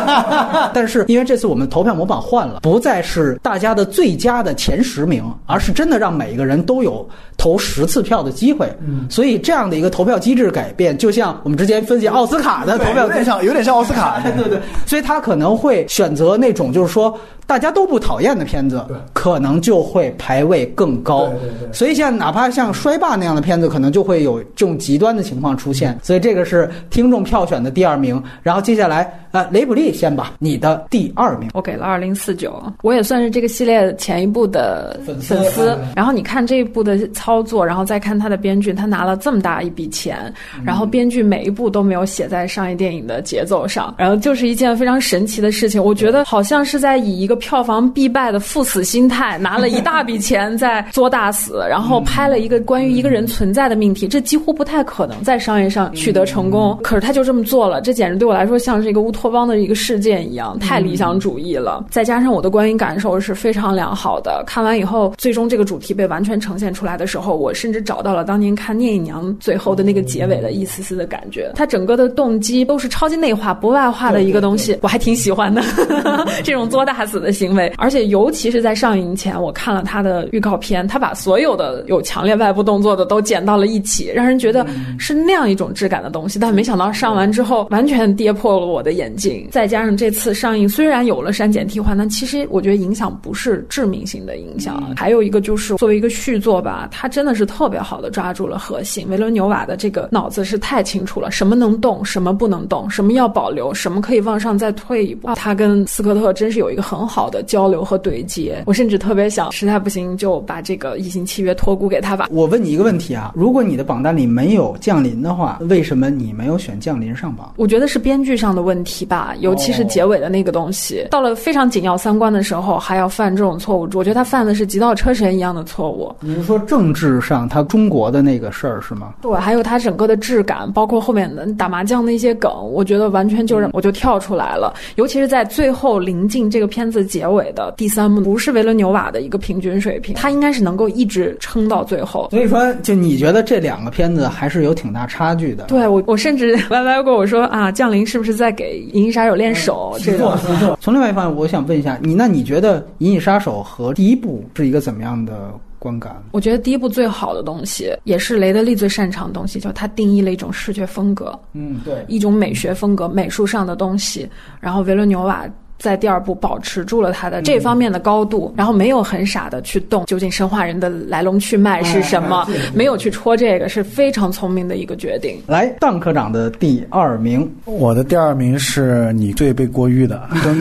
但是因为这次我们投票模板换了，不再是大家的最佳的前十名，而是真的让每一个人都有投十次票的机会。嗯所以这样的一个投票机制改变，就像我们之前分析奥斯卡的。投票有点像，有点像奥斯卡，对对对，所以他可能会选择那种，就是说。大家都不讨厌的片子，可能就会排位更高。所以现在哪怕像《衰霸》那样的片子，可能就会有这种极端的情况出现。所以这个是听众票选的第二名。然后接下来，呃，雷普利先吧，你的第二名，我给了二零四九。我也算是这个系列前一部的粉丝。然后你看这一部的操作，然后再看他的编剧，他拿了这么大一笔钱，然后编剧每一部都没有写在商业电影的节奏上，然后就是一件非常神奇的事情。我觉得好像是在以一个。票房必败的赴死心态，拿了一大笔钱 在作大死，然后拍了一个关于一个人存在的命题，这几乎不太可能在商业上取得成功。可是他就这么做了，这简直对我来说像是一个乌托邦的一个事件一样，太理想主义了。再加上我的观影感受是非常良好的，看完以后，最终这个主题被完全呈现出来的时候，我甚至找到了当年看《聂隐娘》最后的那个结尾的一丝丝的感觉。它整个的动机都是超级内化、不外化的一个东西，我还挺喜欢的。这种作大死的。行为，而且尤其是在上映前，我看了他的预告片，他把所有的有强烈外部动作的都剪到了一起，让人觉得是那样一种质感的东西。但没想到上完之后，完全跌破了我的眼镜。再加上这次上映虽然有了删减替换，但其实我觉得影响不是致命性的影响。还有一个就是作为一个续作吧，它真的是特别好的抓住了核心。维伦纽瓦的这个脑子是太清楚了，什么能动，什么不能动，什么要保留，什么可以往上再退一步。他跟斯科特真是有一个很好。的交流和对接，我甚至特别想，实在不行就把这个异形契约托孤给他吧。我问你一个问题啊，如果你的榜单里没有降临的话，为什么你没有选降临上榜？我觉得是编剧上的问题。题吧，尤其是结尾的那个东西，到了非常紧要三关的时候还要犯这种错误，我觉得他犯的是极道车神一样的错误。你是说政治上他中国的那个事儿是吗？对，还有他整个的质感，包括后面的打麻将的一些梗，我觉得完全就让我就跳出来了。尤其是在最后临近这个片子结尾的第三幕，不是维伦纽瓦的一个平均水平，他应该是能够一直撑到最后。所以说，就你觉得这两个片子还是有挺大差距的？对我，我甚至 歪歪过我说啊，降临是不是在给《银翼杀手》练手？这个。从另外一方面，我想问一下你，那你觉得《银翼杀手》和第一部是一个怎么样的观感？我觉得第一部最好的东西，也是雷德利最擅长的东西，就是他定义了一种视觉风格，嗯，对，一种美学风格，美术上的东西。然后维伦纽瓦。在第二部保持住了他的这方面的高度，然后没有很傻的去动究竟生化人的来龙去脉是什么，没有去戳这个，是非常聪明的一个决定。来，邓科长的第二名，我的第二名是你最被过誉的敦，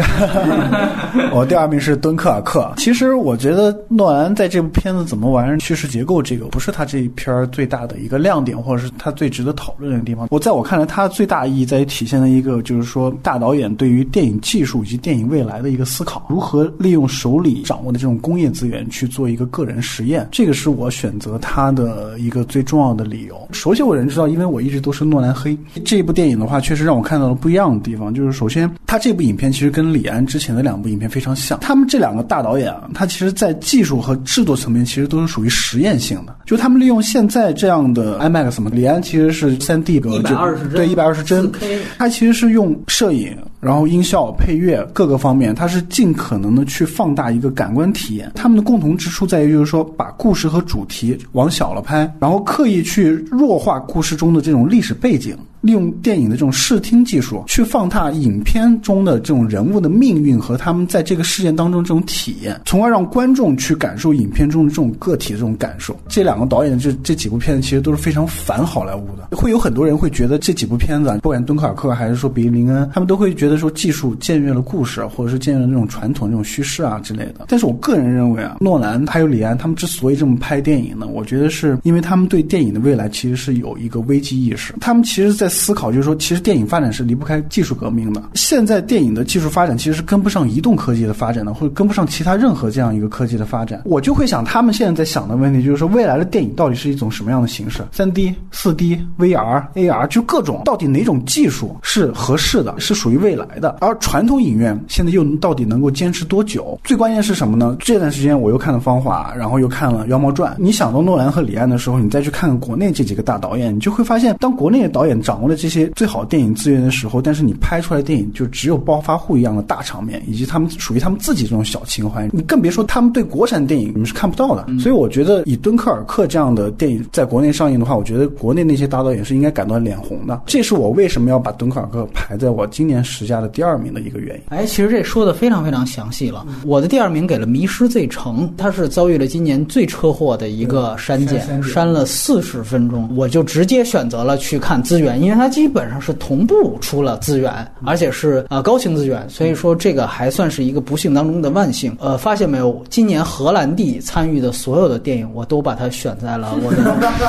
我第二名是敦刻尔克。其实我觉得诺兰在这部片子怎么玩叙事结构，这个不是他这一篇最大的一个亮点，或者是他最值得讨论的地方。我在我看来，他最大意义在于体现了一个，就是说大导演对于电影技术以及。电影未来的一个思考，如何利用手里掌握的这种工业资源去做一个个人实验，这个是我选择它的一个最重要的理由。熟悉我人知道，因为我一直都是诺兰黑。这一部电影的话，确实让我看到了不一样的地方。就是首先，他这部影片其实跟李安之前的两部影片非常像。他们这两个大导演啊，他其实在技术和制作层面其实都是属于实验性的。就他们利用现在这样的 IMAX 嘛，李安其实是三 D 一百二十帧，对一百二十帧，他其实是用摄影，然后音效、配乐。各个方面，它是尽可能的去放大一个感官体验。他们的共同之处在于，就是说把故事和主题往小了拍，然后刻意去弱化故事中的这种历史背景。利用电影的这种视听技术去放大影片中的这种人物的命运和他们在这个事件当中这种体验，从而让观众去感受影片中的这种个体的这种感受。这两个导演这这几部片子其实都是非常反好莱坞的，会有很多人会觉得这几部片子，不管敦刻尔克还是说比利林恩，他们都会觉得说技术僭越了故事，或者是僭越了那种传统这种叙事啊之类的。但是我个人认为啊，诺兰还有李安他们之所以这么拍电影呢，我觉得是因为他们对电影的未来其实是有一个危机意识，他们其实，在思考就是说，其实电影发展是离不开技术革命的。现在电影的技术发展其实是跟不上移动科技的发展的，或者跟不上其他任何这样一个科技的发展。我就会想，他们现在在想的问题就是说，未来的电影到底是一种什么样的形式？三 D、四 D、VR、AR，就各种，到底哪种技术是合适的，是属于未来的？而传统影院现在又到底能够坚持多久？最关键是什么呢？这段时间我又看了《芳华》，然后又看了《妖猫传》。你想到诺兰和李安的时候，你再去看看国内这几个大导演，你就会发现，当国内的导演掌握了这些最好电影资源的时候，但是你拍出来电影就只有暴发户一样的大场面，以及他们属于他们自己这种小情怀，你更别说他们对国产电影你们是看不到的。所以我觉得以敦刻尔克这样的电影在国内上映的话，我觉得国内那些大导演是应该感到脸红的。这是我为什么要把敦刻尔克排在我今年十佳的第二名的一个原因。哎，其实这说的非常非常详细了。我的第二名给了《迷失 Z 城》，它是遭遇了今年最车祸的一个删减，删了四十分钟，我就直接选择了去看资源，因为它基本上。是同步出了资源，而且是呃高清资源，所以说这个还算是一个不幸当中的万幸。呃，发现没有，今年荷兰弟参与的所有的电影，我都把它选在了我的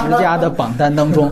十佳的榜单当中。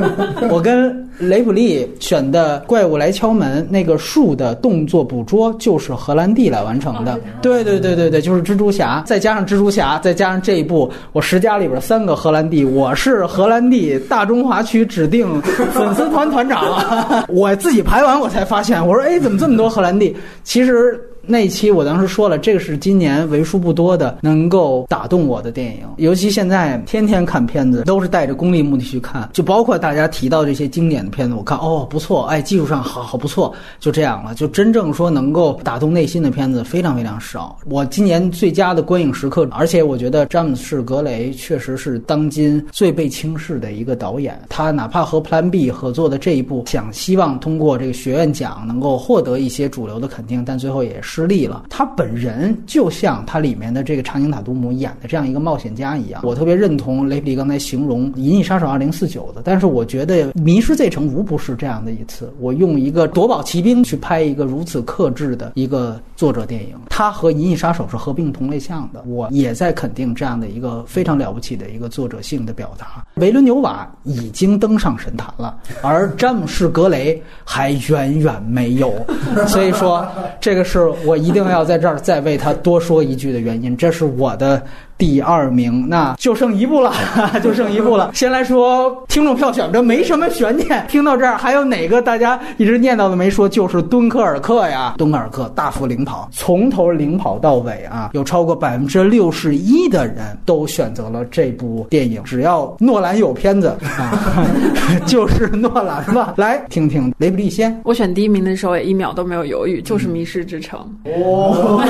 我跟雷普利选的《怪物来敲门》那个树的动作捕捉，就是荷兰弟来完成的。对对对对对，就是蜘蛛侠，再加上蜘蛛侠，再加上这一部，我十佳里边三个荷兰弟，我是荷兰弟大中华区指定粉丝团团长。我自己排完，我才发现，我说，哎，怎么这么多荷兰弟？其实。那一期我当时说了，这个是今年为数不多的能够打动我的电影。尤其现在天天看片子，都是带着功利目的去看，就包括大家提到这些经典的片子，我看哦不错，哎技术上好好不错，就这样了。就真正说能够打动内心的片子非常非常少。我今年最佳的观影时刻，而且我觉得詹姆斯·格雷确实是当今最被轻视的一个导演。他哪怕和 Plan B 合作的这一部，想希望通过这个学院奖能够获得一些主流的肯定，但最后也是。失利了，他本人就像他里面的这个长颈塔图姆演的这样一个冒险家一样。我特别认同雷普利刚才形容《银翼杀手二零四九》的，但是我觉得《迷失 Z 城》无不是这样的一次。我用一个夺宝奇兵去拍一个如此克制的一个作者电影，他和《银翼杀手》是合并同类项的。我也在肯定这样的一个非常了不起的一个作者性的表达。维伦纽瓦已经登上神坛了，而詹姆士·格雷还远远没有。所以说，这个是我我一定要在这儿再为他多说一句的原因。这是我的。第二名，那就剩一步了，就剩一步了。先来说听众票选，这没什么悬念。听到这儿，还有哪个大家一直念叨的没说？就是敦刻尔克呀，敦刻尔克大幅领跑，从头领跑到尾啊，有超过百分之六十一的人都选择了这部电影。只要诺兰有片子啊，就是诺兰吧。来听听雷布利先，我选第一名的时候也一秒都没有犹豫，就是《迷失之城》。哦，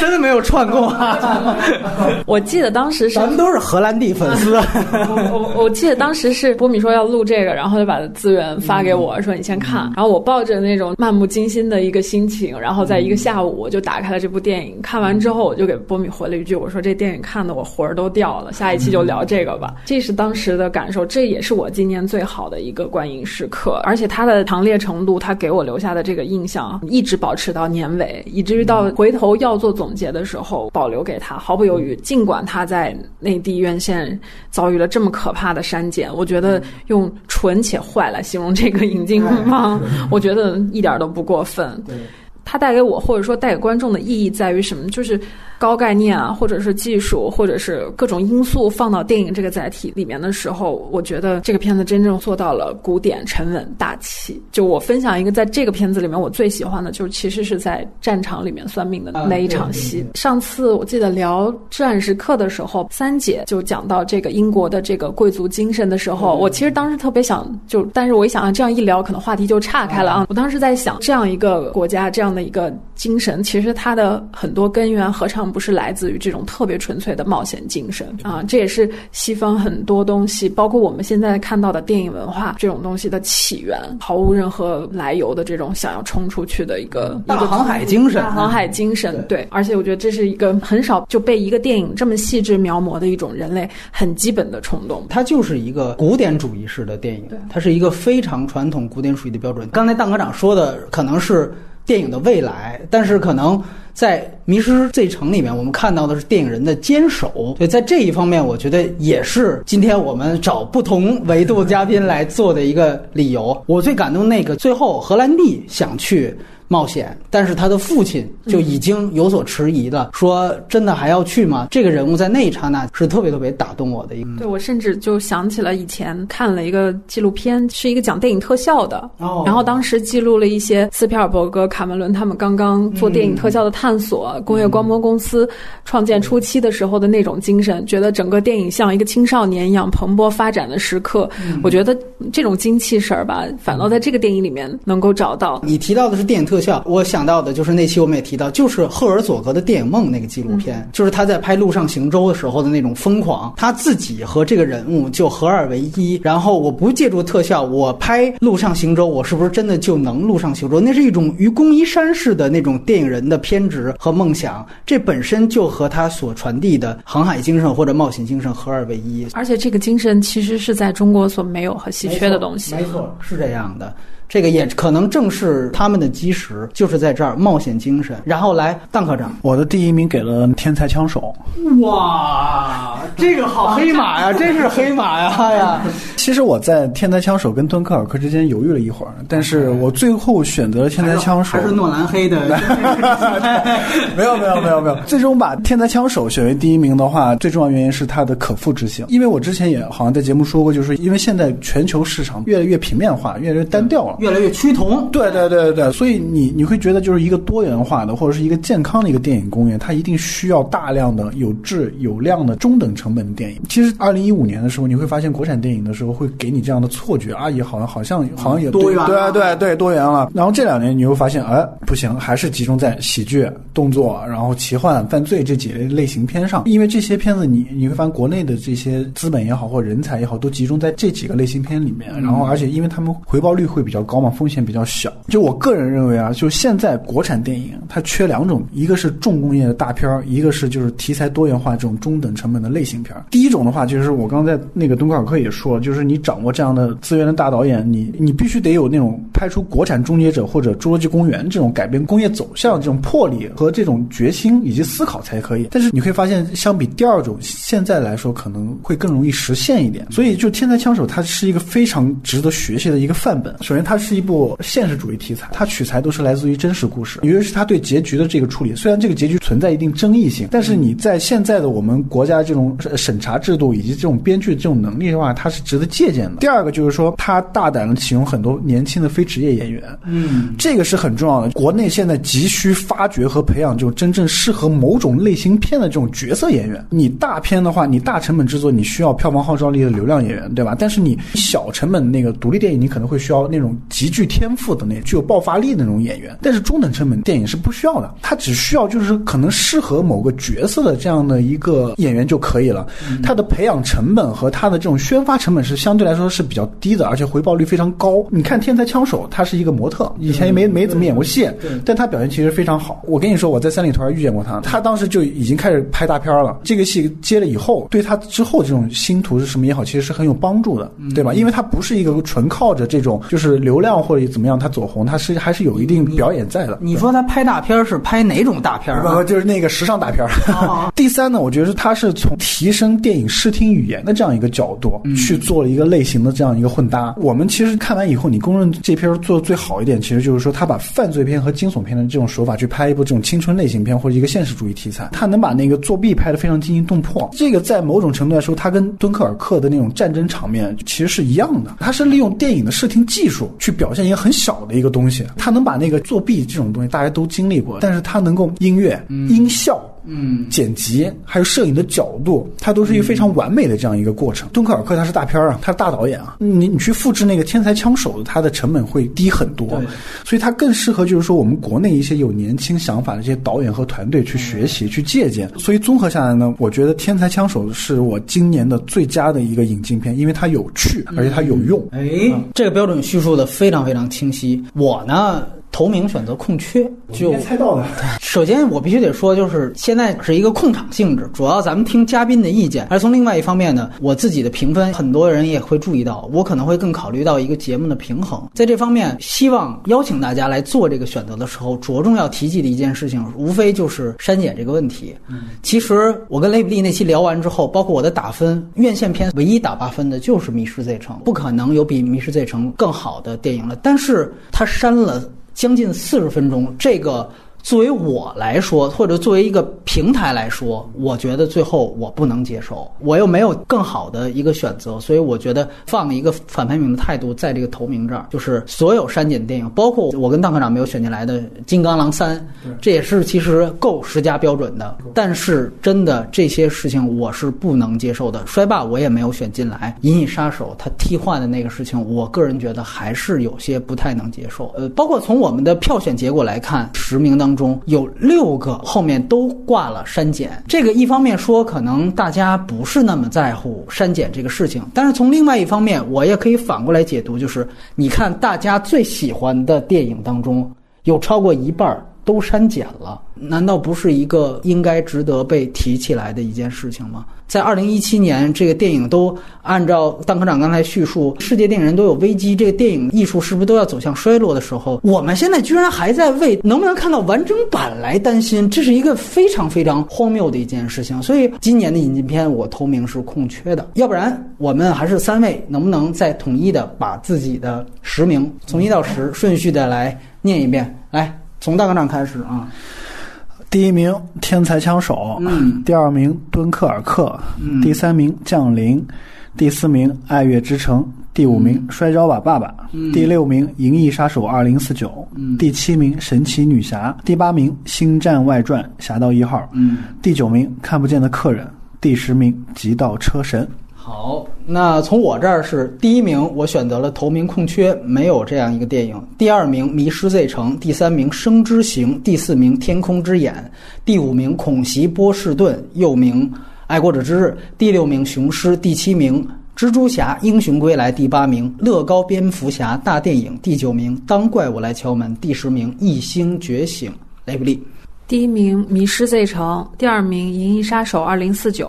真的没有串过啊。我记得当时是咱们都是荷兰弟粉丝。我我我记得当时是波米说要录这个，然后就把资源发给我说你先看。然后我抱着那种漫不经心的一个心情，然后在一个下午我就打开了这部电影。看完之后我就给波米回了一句，我说这电影看的我魂儿都掉了。下一期就聊这个吧。这是当时的感受，这也是我今年最好的一个观影时刻。而且它的强烈程度，它给我留下的这个印象一直保持到年尾，以至于到回头要做总结的时候，保留给他。毫不犹豫，尽管他在内地院线遭遇了这么可怕的删减，我觉得用“纯且坏”来形容这个引进方，我觉得一点都不过分。它带给我或者说带给观众的意义在于什么？就是。高概念啊，或者是技术，或者是各种因素放到电影这个载体里面的时候，我觉得这个片子真正做到了古典、沉稳、大气。就我分享一个，在这个片子里面我最喜欢的，就是其实是在战场里面算命的那一场戏。上次我记得聊《至暗时刻》的时候，三姐就讲到这个英国的这个贵族精神的时候，我其实当时特别想就，但是我一想啊，这样一聊，可能话题就岔开了啊。我当时在想，这样一个国家，这样的一个精神，其实它的很多根源何尝？不是来自于这种特别纯粹的冒险精神啊，这也是西方很多东西，包括我们现在看到的电影文化这种东西的起源，毫无任何来由的这种想要冲出去的一个大航海精神，航海精神对，而且我觉得这是一个很少就被一个电影这么细致描摹的一种人类很基本的冲动。它就是一个古典主义式的电影，它是一个非常传统古典主义的标准。刚才蛋科长说的可能是电影的未来，但是可能。在《迷失这城》里面，我们看到的是电影人的坚守，对在这一方面，我觉得也是今天我们找不同维度嘉宾来做的一个理由。我最感动那个最后荷兰弟想去。冒险，但是他的父亲就已经有所迟疑了，说：“真的还要去吗？”这个人物在那一刹那是特别特别打动我的一个。对我甚至就想起了以前看了一个纪录片，是一个讲电影特效的，然后当时记录了一些斯皮尔伯格、卡梅伦他们刚刚做电影特效的探索，工业光波公司创建初期的时候的那种精神，觉得整个电影像一个青少年一样蓬勃发展的时刻。我觉得这种精气神儿吧，反倒在这个电影里面能够找到。你提到的是电影特。特效，我想到的就是那期我们也提到，就是赫尔佐格的电影《梦》那个纪录片，就是他在拍《陆上行舟》的时候的那种疯狂，他自己和这个人物就合二为一。然后我不借助特效，我拍《陆上行舟》，我是不是真的就能陆上行舟？那是一种愚公移山式的那种电影人的偏执和梦想，这本身就和他所传递的航海精神或者冒险精神合二为一。而且这个精神其实是在中国所没有和稀缺的东西，没错，是这样的。这个也可能正是他们的基石，就是在这儿冒险精神。然后来，邓科长，我的第一名给了《天才枪手》。哇，这个好黑马呀，真是黑马呀呀！其实我在《天才枪手》跟《敦刻尔克》之间犹豫了一会儿，但是我最后选择了《天才枪手》。还是诺兰黑的？没有没有没有没有。最终把《天才枪手》选为第一名的话，最重要原因是它的可复制性。因为我之前也好像在节目说过，就是因为现在全球市场越来越平面化，越来越单调了。越来越趋同，对对对对对，所以你你会觉得就是一个多元化的或者是一个健康的一个电影工业，它一定需要大量的有质有量的中等成本的电影。其实二零一五年的时候，你会发现国产电影的时候会给你这样的错觉，啊，也好像好像好像也多元，对对对多元了。然后这两年你会发现，哎，不行，还是集中在喜剧、动作，然后奇幻、犯罪这几类类型片上，因为这些片子你你会发现国内的这些资本也好或人才也好，都集中在这几个类型片里面。然后而且因为他们回报率会比较高嘛。风险比较小，就我个人认为啊，就现在国产电影它缺两种，一个是重工业的大片儿，一个是就是题材多元化这种中等成本的类型片儿。第一种的话，就是我刚在那个敦刻尔克也说了，就是你掌握这样的资源的大导演，你你必须得有那种拍出国产终结者或者侏罗纪公园这种改变工业走向这种魄力和这种决心以及思考才可以。但是你会发现，相比第二种，现在来说可能会更容易实现一点。所以，就《天才枪手》它是一个非常值得学习的一个范本。首先，它是一部现实主义题材，它取材都是来自于真实故事，尤其是它对结局的这个处理。虽然这个结局存在一定争议性，但是你在现在的我们国家这种审查制度以及这种编剧这种能力的话，它是值得借鉴的。第二个就是说，它大胆的启用很多年轻的非职业演员，嗯，这个是很重要的。国内现在急需发掘和培养这种真正适合某种类型片的这种角色演员。你大片的话，你大成本制作，你需要票房号召力的流量演员，对吧？但是你小成本那个独立电影，你可能会需要那种极具天赋的那具有爆发力的那种演员。但是中等成本电影是不需要的，他只需要就是可能适合某个角色的这样的一个演员就可以了。他的培养成本和他的这种宣发成本是相对来说是比较低的，而且回报率非常高。你看《天才枪手》，他是一个模特，以前也没没怎么演过戏，但他表现其实非常好。我跟你说，我在三里屯遇见过他，他当时就已经开始拍大片了。这个戏接了以后，对他之后这种星途是什么也好，其实是很有帮助的，对吧？因为他不是一个纯靠着这种就是流量或者怎么样他走红，他是还是有一定表演在的。你说他拍大片是拍哪种大片不、啊？就是那个时尚大片 第三呢，我觉得他是从提升电影视听语言的这样一个角度、去做了一个类型的这样一个混搭。我们其实看完以后，你公认这片儿做的最好一点，其实就是说他把犯罪片和惊悚片的这种手法去拍一部这种青春类型片或者一个现实主义题材，他能把那个作弊拍得非常惊心动魄。这个在某种程度来说，他跟敦刻尔克的那种战争场面其实是一样的，他是利用电影的视听技术去表现一个很小的一个东西，他能把那个作弊这种东西大家都经历过，但是他能够音乐、音效。嗯，剪辑还有摄影的角度，它都是一个非常完美的这样一个过程。敦刻尔克他是大片儿啊，他是大导演啊，你你去复制那个天才枪手，它的成本会低很多，所以它更适合就是说我们国内一些有年轻想法的这些导演和团队去学习、去借鉴。所以综合下来呢，我觉得《天才枪手》是我今年的最佳的一个引进片，因为它有趣，而且它有用。哎，这个标准叙述的非常非常清晰。我呢，头名选择空缺，就猜到了。首先，我必须得说，就是现在是一个控场性质，主要咱们听嘉宾的意见。而从另外一方面呢，我自己的评分，很多人也会注意到，我可能会更考虑到一个节目的平衡。在这方面，希望邀请大家来做这个选择的时候，着重要提及的一件事情，无非就是删减这个问题。其实我跟雷比利那期聊完之后，包括我的打分，院线片唯一打八分的就是《迷失 Z 城》，不可能有比《迷失 Z 城》更好的电影了。但是它删了将近四十分钟，这个作为我来说，或者作为一个平台来说，我觉得最后我不能接受，我又没有更好的一个选择，所以我觉得放一个反排名的态度在这个头名这儿，就是所有删减电影，包括我跟邓科长没有选进来的《金刚狼三》，这也是其实够十佳标准的，但是真的这些事情我是不能接受的。衰霸我也没有选进来，《银翼杀手》他替换的那个事情，我个人觉得还是有些不太能接受。呃，包括从我们的票选结果来看，十名当中有六个后面都挂了删减。这个一方面说可能大家不是那么在乎删减这个事情，但是从另外一方面，我也可以反过来解读，就是你看大家最喜欢的电影当中，有超过一半儿都删减了，难道不是一个应该值得被提起来的一件事情吗？在二零一七年，这个电影都按照邓科长刚才叙述，世界电影人都有危机，这个电影艺术是不是都要走向衰落的时候，我们现在居然还在为能不能看到完整版来担心，这是一个非常非常荒谬的一件事情。所以今年的引进片，我头名是空缺的，要不然我们还是三位，能不能再统一的把自己的十名从一到十顺序的来念一遍？来，从大科长开始啊。第一名《天才枪手》，嗯第二名《敦刻尔克》，嗯第三名《降临》，第四名《爱乐之城》，第五名嗯《摔跤吧，爸爸》，第六名《银翼杀手二零四九》，嗯第七名《神奇女侠》，第八名《星战外传：侠盗一号》，嗯。第九名《看不见的客人》，第十名《极道车神》。好，那从我这儿是第一名，我选择了头名空缺，没有这样一个电影。第二名《迷失 Z 城》，第三名《生之行》，第四名《天空之眼》，第五名《恐袭波士顿》，又名《爱国者之日》，第六名《雄狮》，第七名。蜘蛛侠英雄归来第八名，乐高蝙蝠侠大电影第九名，当怪物来敲门第十名，异星觉醒雷布利。第一名《迷失 Z 城》，第二名《银翼杀手二零四九》，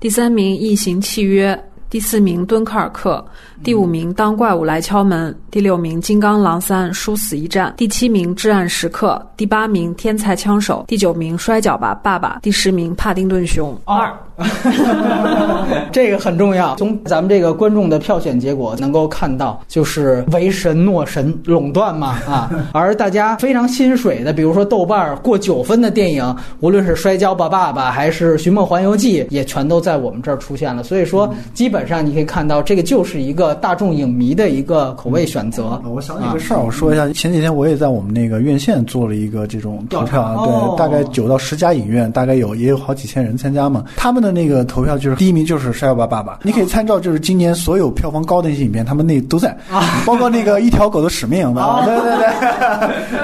第三名《异形契约》，第四名《敦刻尔克》，第五名《当怪物来敲门》，第六名《金刚狼三：殊死一战》，第七名《至暗时刻》，第八名《天才枪手》，第九名《摔跤吧，爸爸》，第十名《帕丁顿熊二》。这个很重要。从咱们这个观众的票选结果能够看到，就是唯神诺神垄断嘛啊。而大家非常心水的，比如说豆瓣过九分的电影，无论是《摔跤吧，爸爸》还是《寻梦环游记》，也全都在我们这儿出现了。所以说，基本上你可以看到，这个就是一个大众影迷的一个口味选择。我想起个事儿，我说一下，前几天我也在我们那个院线做了一个这种投票，对，大概九到十家影院，大概有也有好几千人参加嘛，他们的。那个投票就是第一名就是《摔跤吧，爸爸》，你可以参照就是今年所有票房高的那些影片，他们那都在。啊，包括那个《一条狗的使命》吧，对对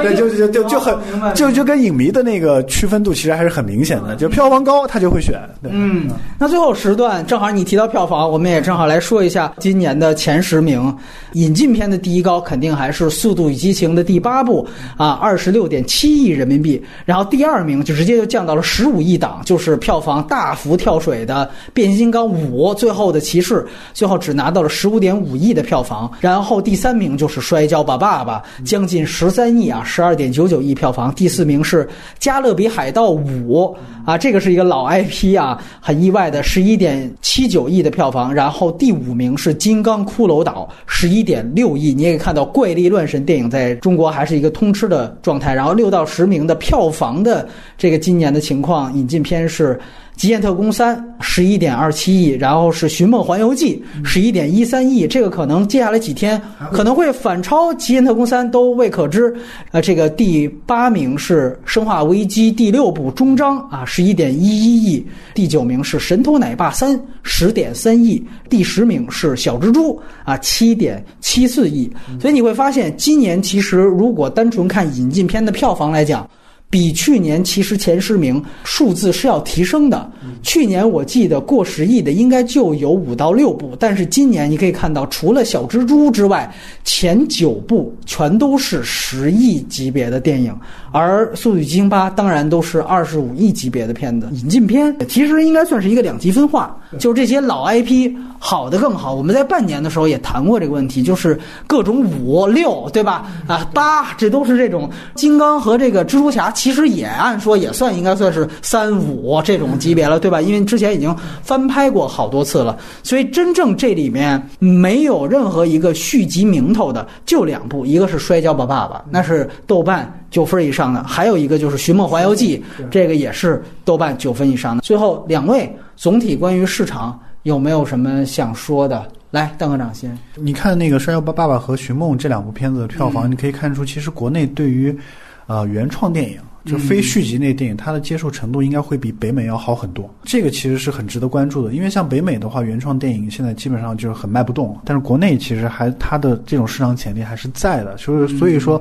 对，对，就就就就很就就跟影迷的那个区分度其实还是很明显的，就票房高他就会选。嗯，那最后时段正好你提到票房，我们也正好来说一下今年的前十名，引进片的第一高肯定还是《速度与激情》的第八部啊，二十六点七亿人民币，然后第二名就直接就降到了十五亿档，就是票房大幅跳。水的变形金刚五最后的骑士，最后只拿到了十五点五亿的票房。然后第三名就是摔跤吧爸爸，将近十三亿啊，十二点九九亿票房。第四名是加勒比海盗五啊，这个是一个老 IP 啊，很意外的十一点七九亿的票房。然后第五名是金刚骷髅岛，十一点六亿。你也看到怪力乱神电影在中国还是一个通吃的状态。然后六到十名的票房的这个今年的情况，引进片是。《极限特工三》十一点二七亿，然后是《寻梦环游记》十一点一三亿，这个可能接下来几天可能会反超《极限特工三》都未可知。呃，这个第八名是《生化危机》第六部终章啊，十一点一一亿；第九名是《神偷奶爸三》十点三亿；第十名是《小蜘蛛》啊，七点七四亿。所以你会发现，今年其实如果单纯看引进片的票房来讲。比去年其实前十名数字是要提升的。去年我记得过十亿的应该就有五到六部，但是今年你可以看到，除了小蜘蛛之外，前九部全都是十亿级别的电影，而《速度与激情八》当然都是二十五亿级别的片子。引进片其实应该算是一个两极分化，就是这些老 IP 好的更好。我们在半年的时候也谈过这个问题，就是各种五六对吧？啊八，这都是这种金刚和这个蜘蛛侠。其实也按说也算应该算是三五这种级别了，对吧？因为之前已经翻拍过好多次了，所以真正这里面没有任何一个续集名头的就两部，一个是《摔跤吧，爸爸》，那是豆瓣九分以上的；还有一个就是《寻梦环游记》，这个也是豆瓣九分以上的。最后两位总体关于市场有没有什么想说的？来，邓科长先。你看那个《摔跤吧，爸爸》和《寻梦》这两部片子的票房，你可以看出，其实国内对于啊原创电影。就非续集那电影，它的接受程度应该会比北美要好很多。这个其实是很值得关注的，因为像北美的话，原创电影现在基本上就是很卖不动。但是国内其实还它的这种市场潜力还是在的，就是所以说，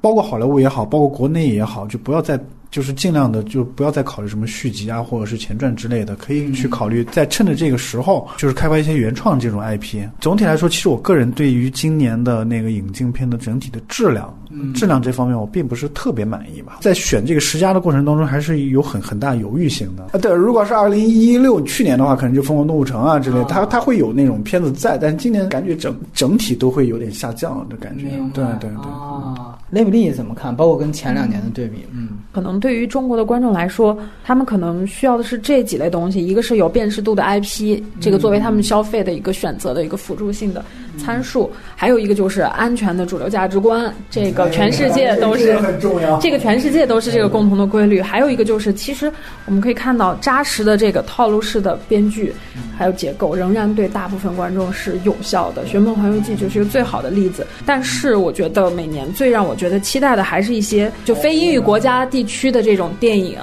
包括好莱坞也好，包括国内也好，就不要再。就是尽量的，就不要再考虑什么续集啊，或者是前传之类的，可以去考虑在趁着这个时候，就是开发一些原创这种 IP。总体来说，其实我个人对于今年的那个引进片的整体的质量，质量这方面我并不是特别满意吧。在选这个十佳的过程当中，还是有很很大犹豫性的。啊，对，如果是二零一六去年的话，可能就《疯狂动物城》啊之类，它它会有那种片子在，但今年感觉整整体都会有点下降的感觉。对对对。啊，雷普利怎么看？包括跟前两年的对比，嗯，可能。对于中国的观众来说，他们可能需要的是这几类东西：一个是有辨识度的 IP，这个作为他们消费的一个选择的一个辅助性的参数；还有一个就是安全的主流价值观，这个全世界都是很重要，这个全世界都是这个共同的规律。还有一个就是，其实我们可以看到扎实的这个套路式的编剧还有结构，仍然对大部分观众是有效的。《寻梦环游记》就是一个最好的例子。但是我觉得每年最让我觉得期待的，还是一些就非英语国家地区。的这种电影，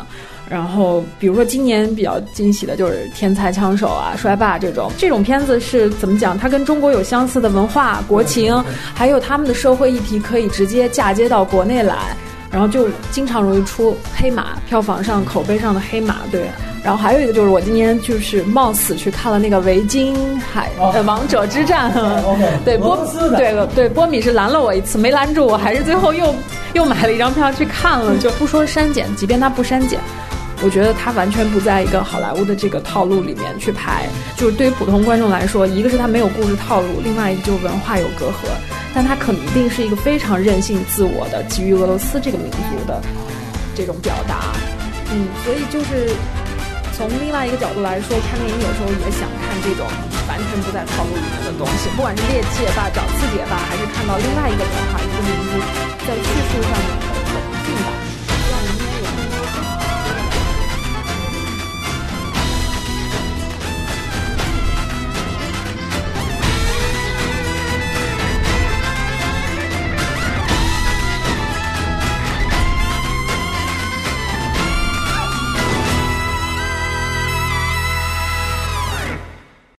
然后比如说今年比较惊喜的就是《天才枪手》啊、《摔霸》这种这种片子是怎么讲？它跟中国有相似的文化、国情，还有他们的社会议题可以直接嫁接到国内来，然后就经常容易出黑马，票房上、口碑上的黑马。对，然后还有一个就是我今年就是冒死去看了那个《维京海呃王者之战》，对波对对波米是拦了我一次，没拦住我，还是最后又。又买了一张票去看了，就不说删减，即便它不删减，我觉得它完全不在一个好莱坞的这个套路里面去拍。就是对于普通观众来说，一个是它没有故事套路，另外一个就是文化有隔阂。但他肯定是一个非常任性自我的，基于俄罗斯这个民族的这种表达。嗯，所以就是从另外一个角度来说，看电影有时候也想看这种完全不在套路里面的东西，不管是猎奇也罢，找刺激也罢，还是看到另外一个文化、一个民族在叙述上面。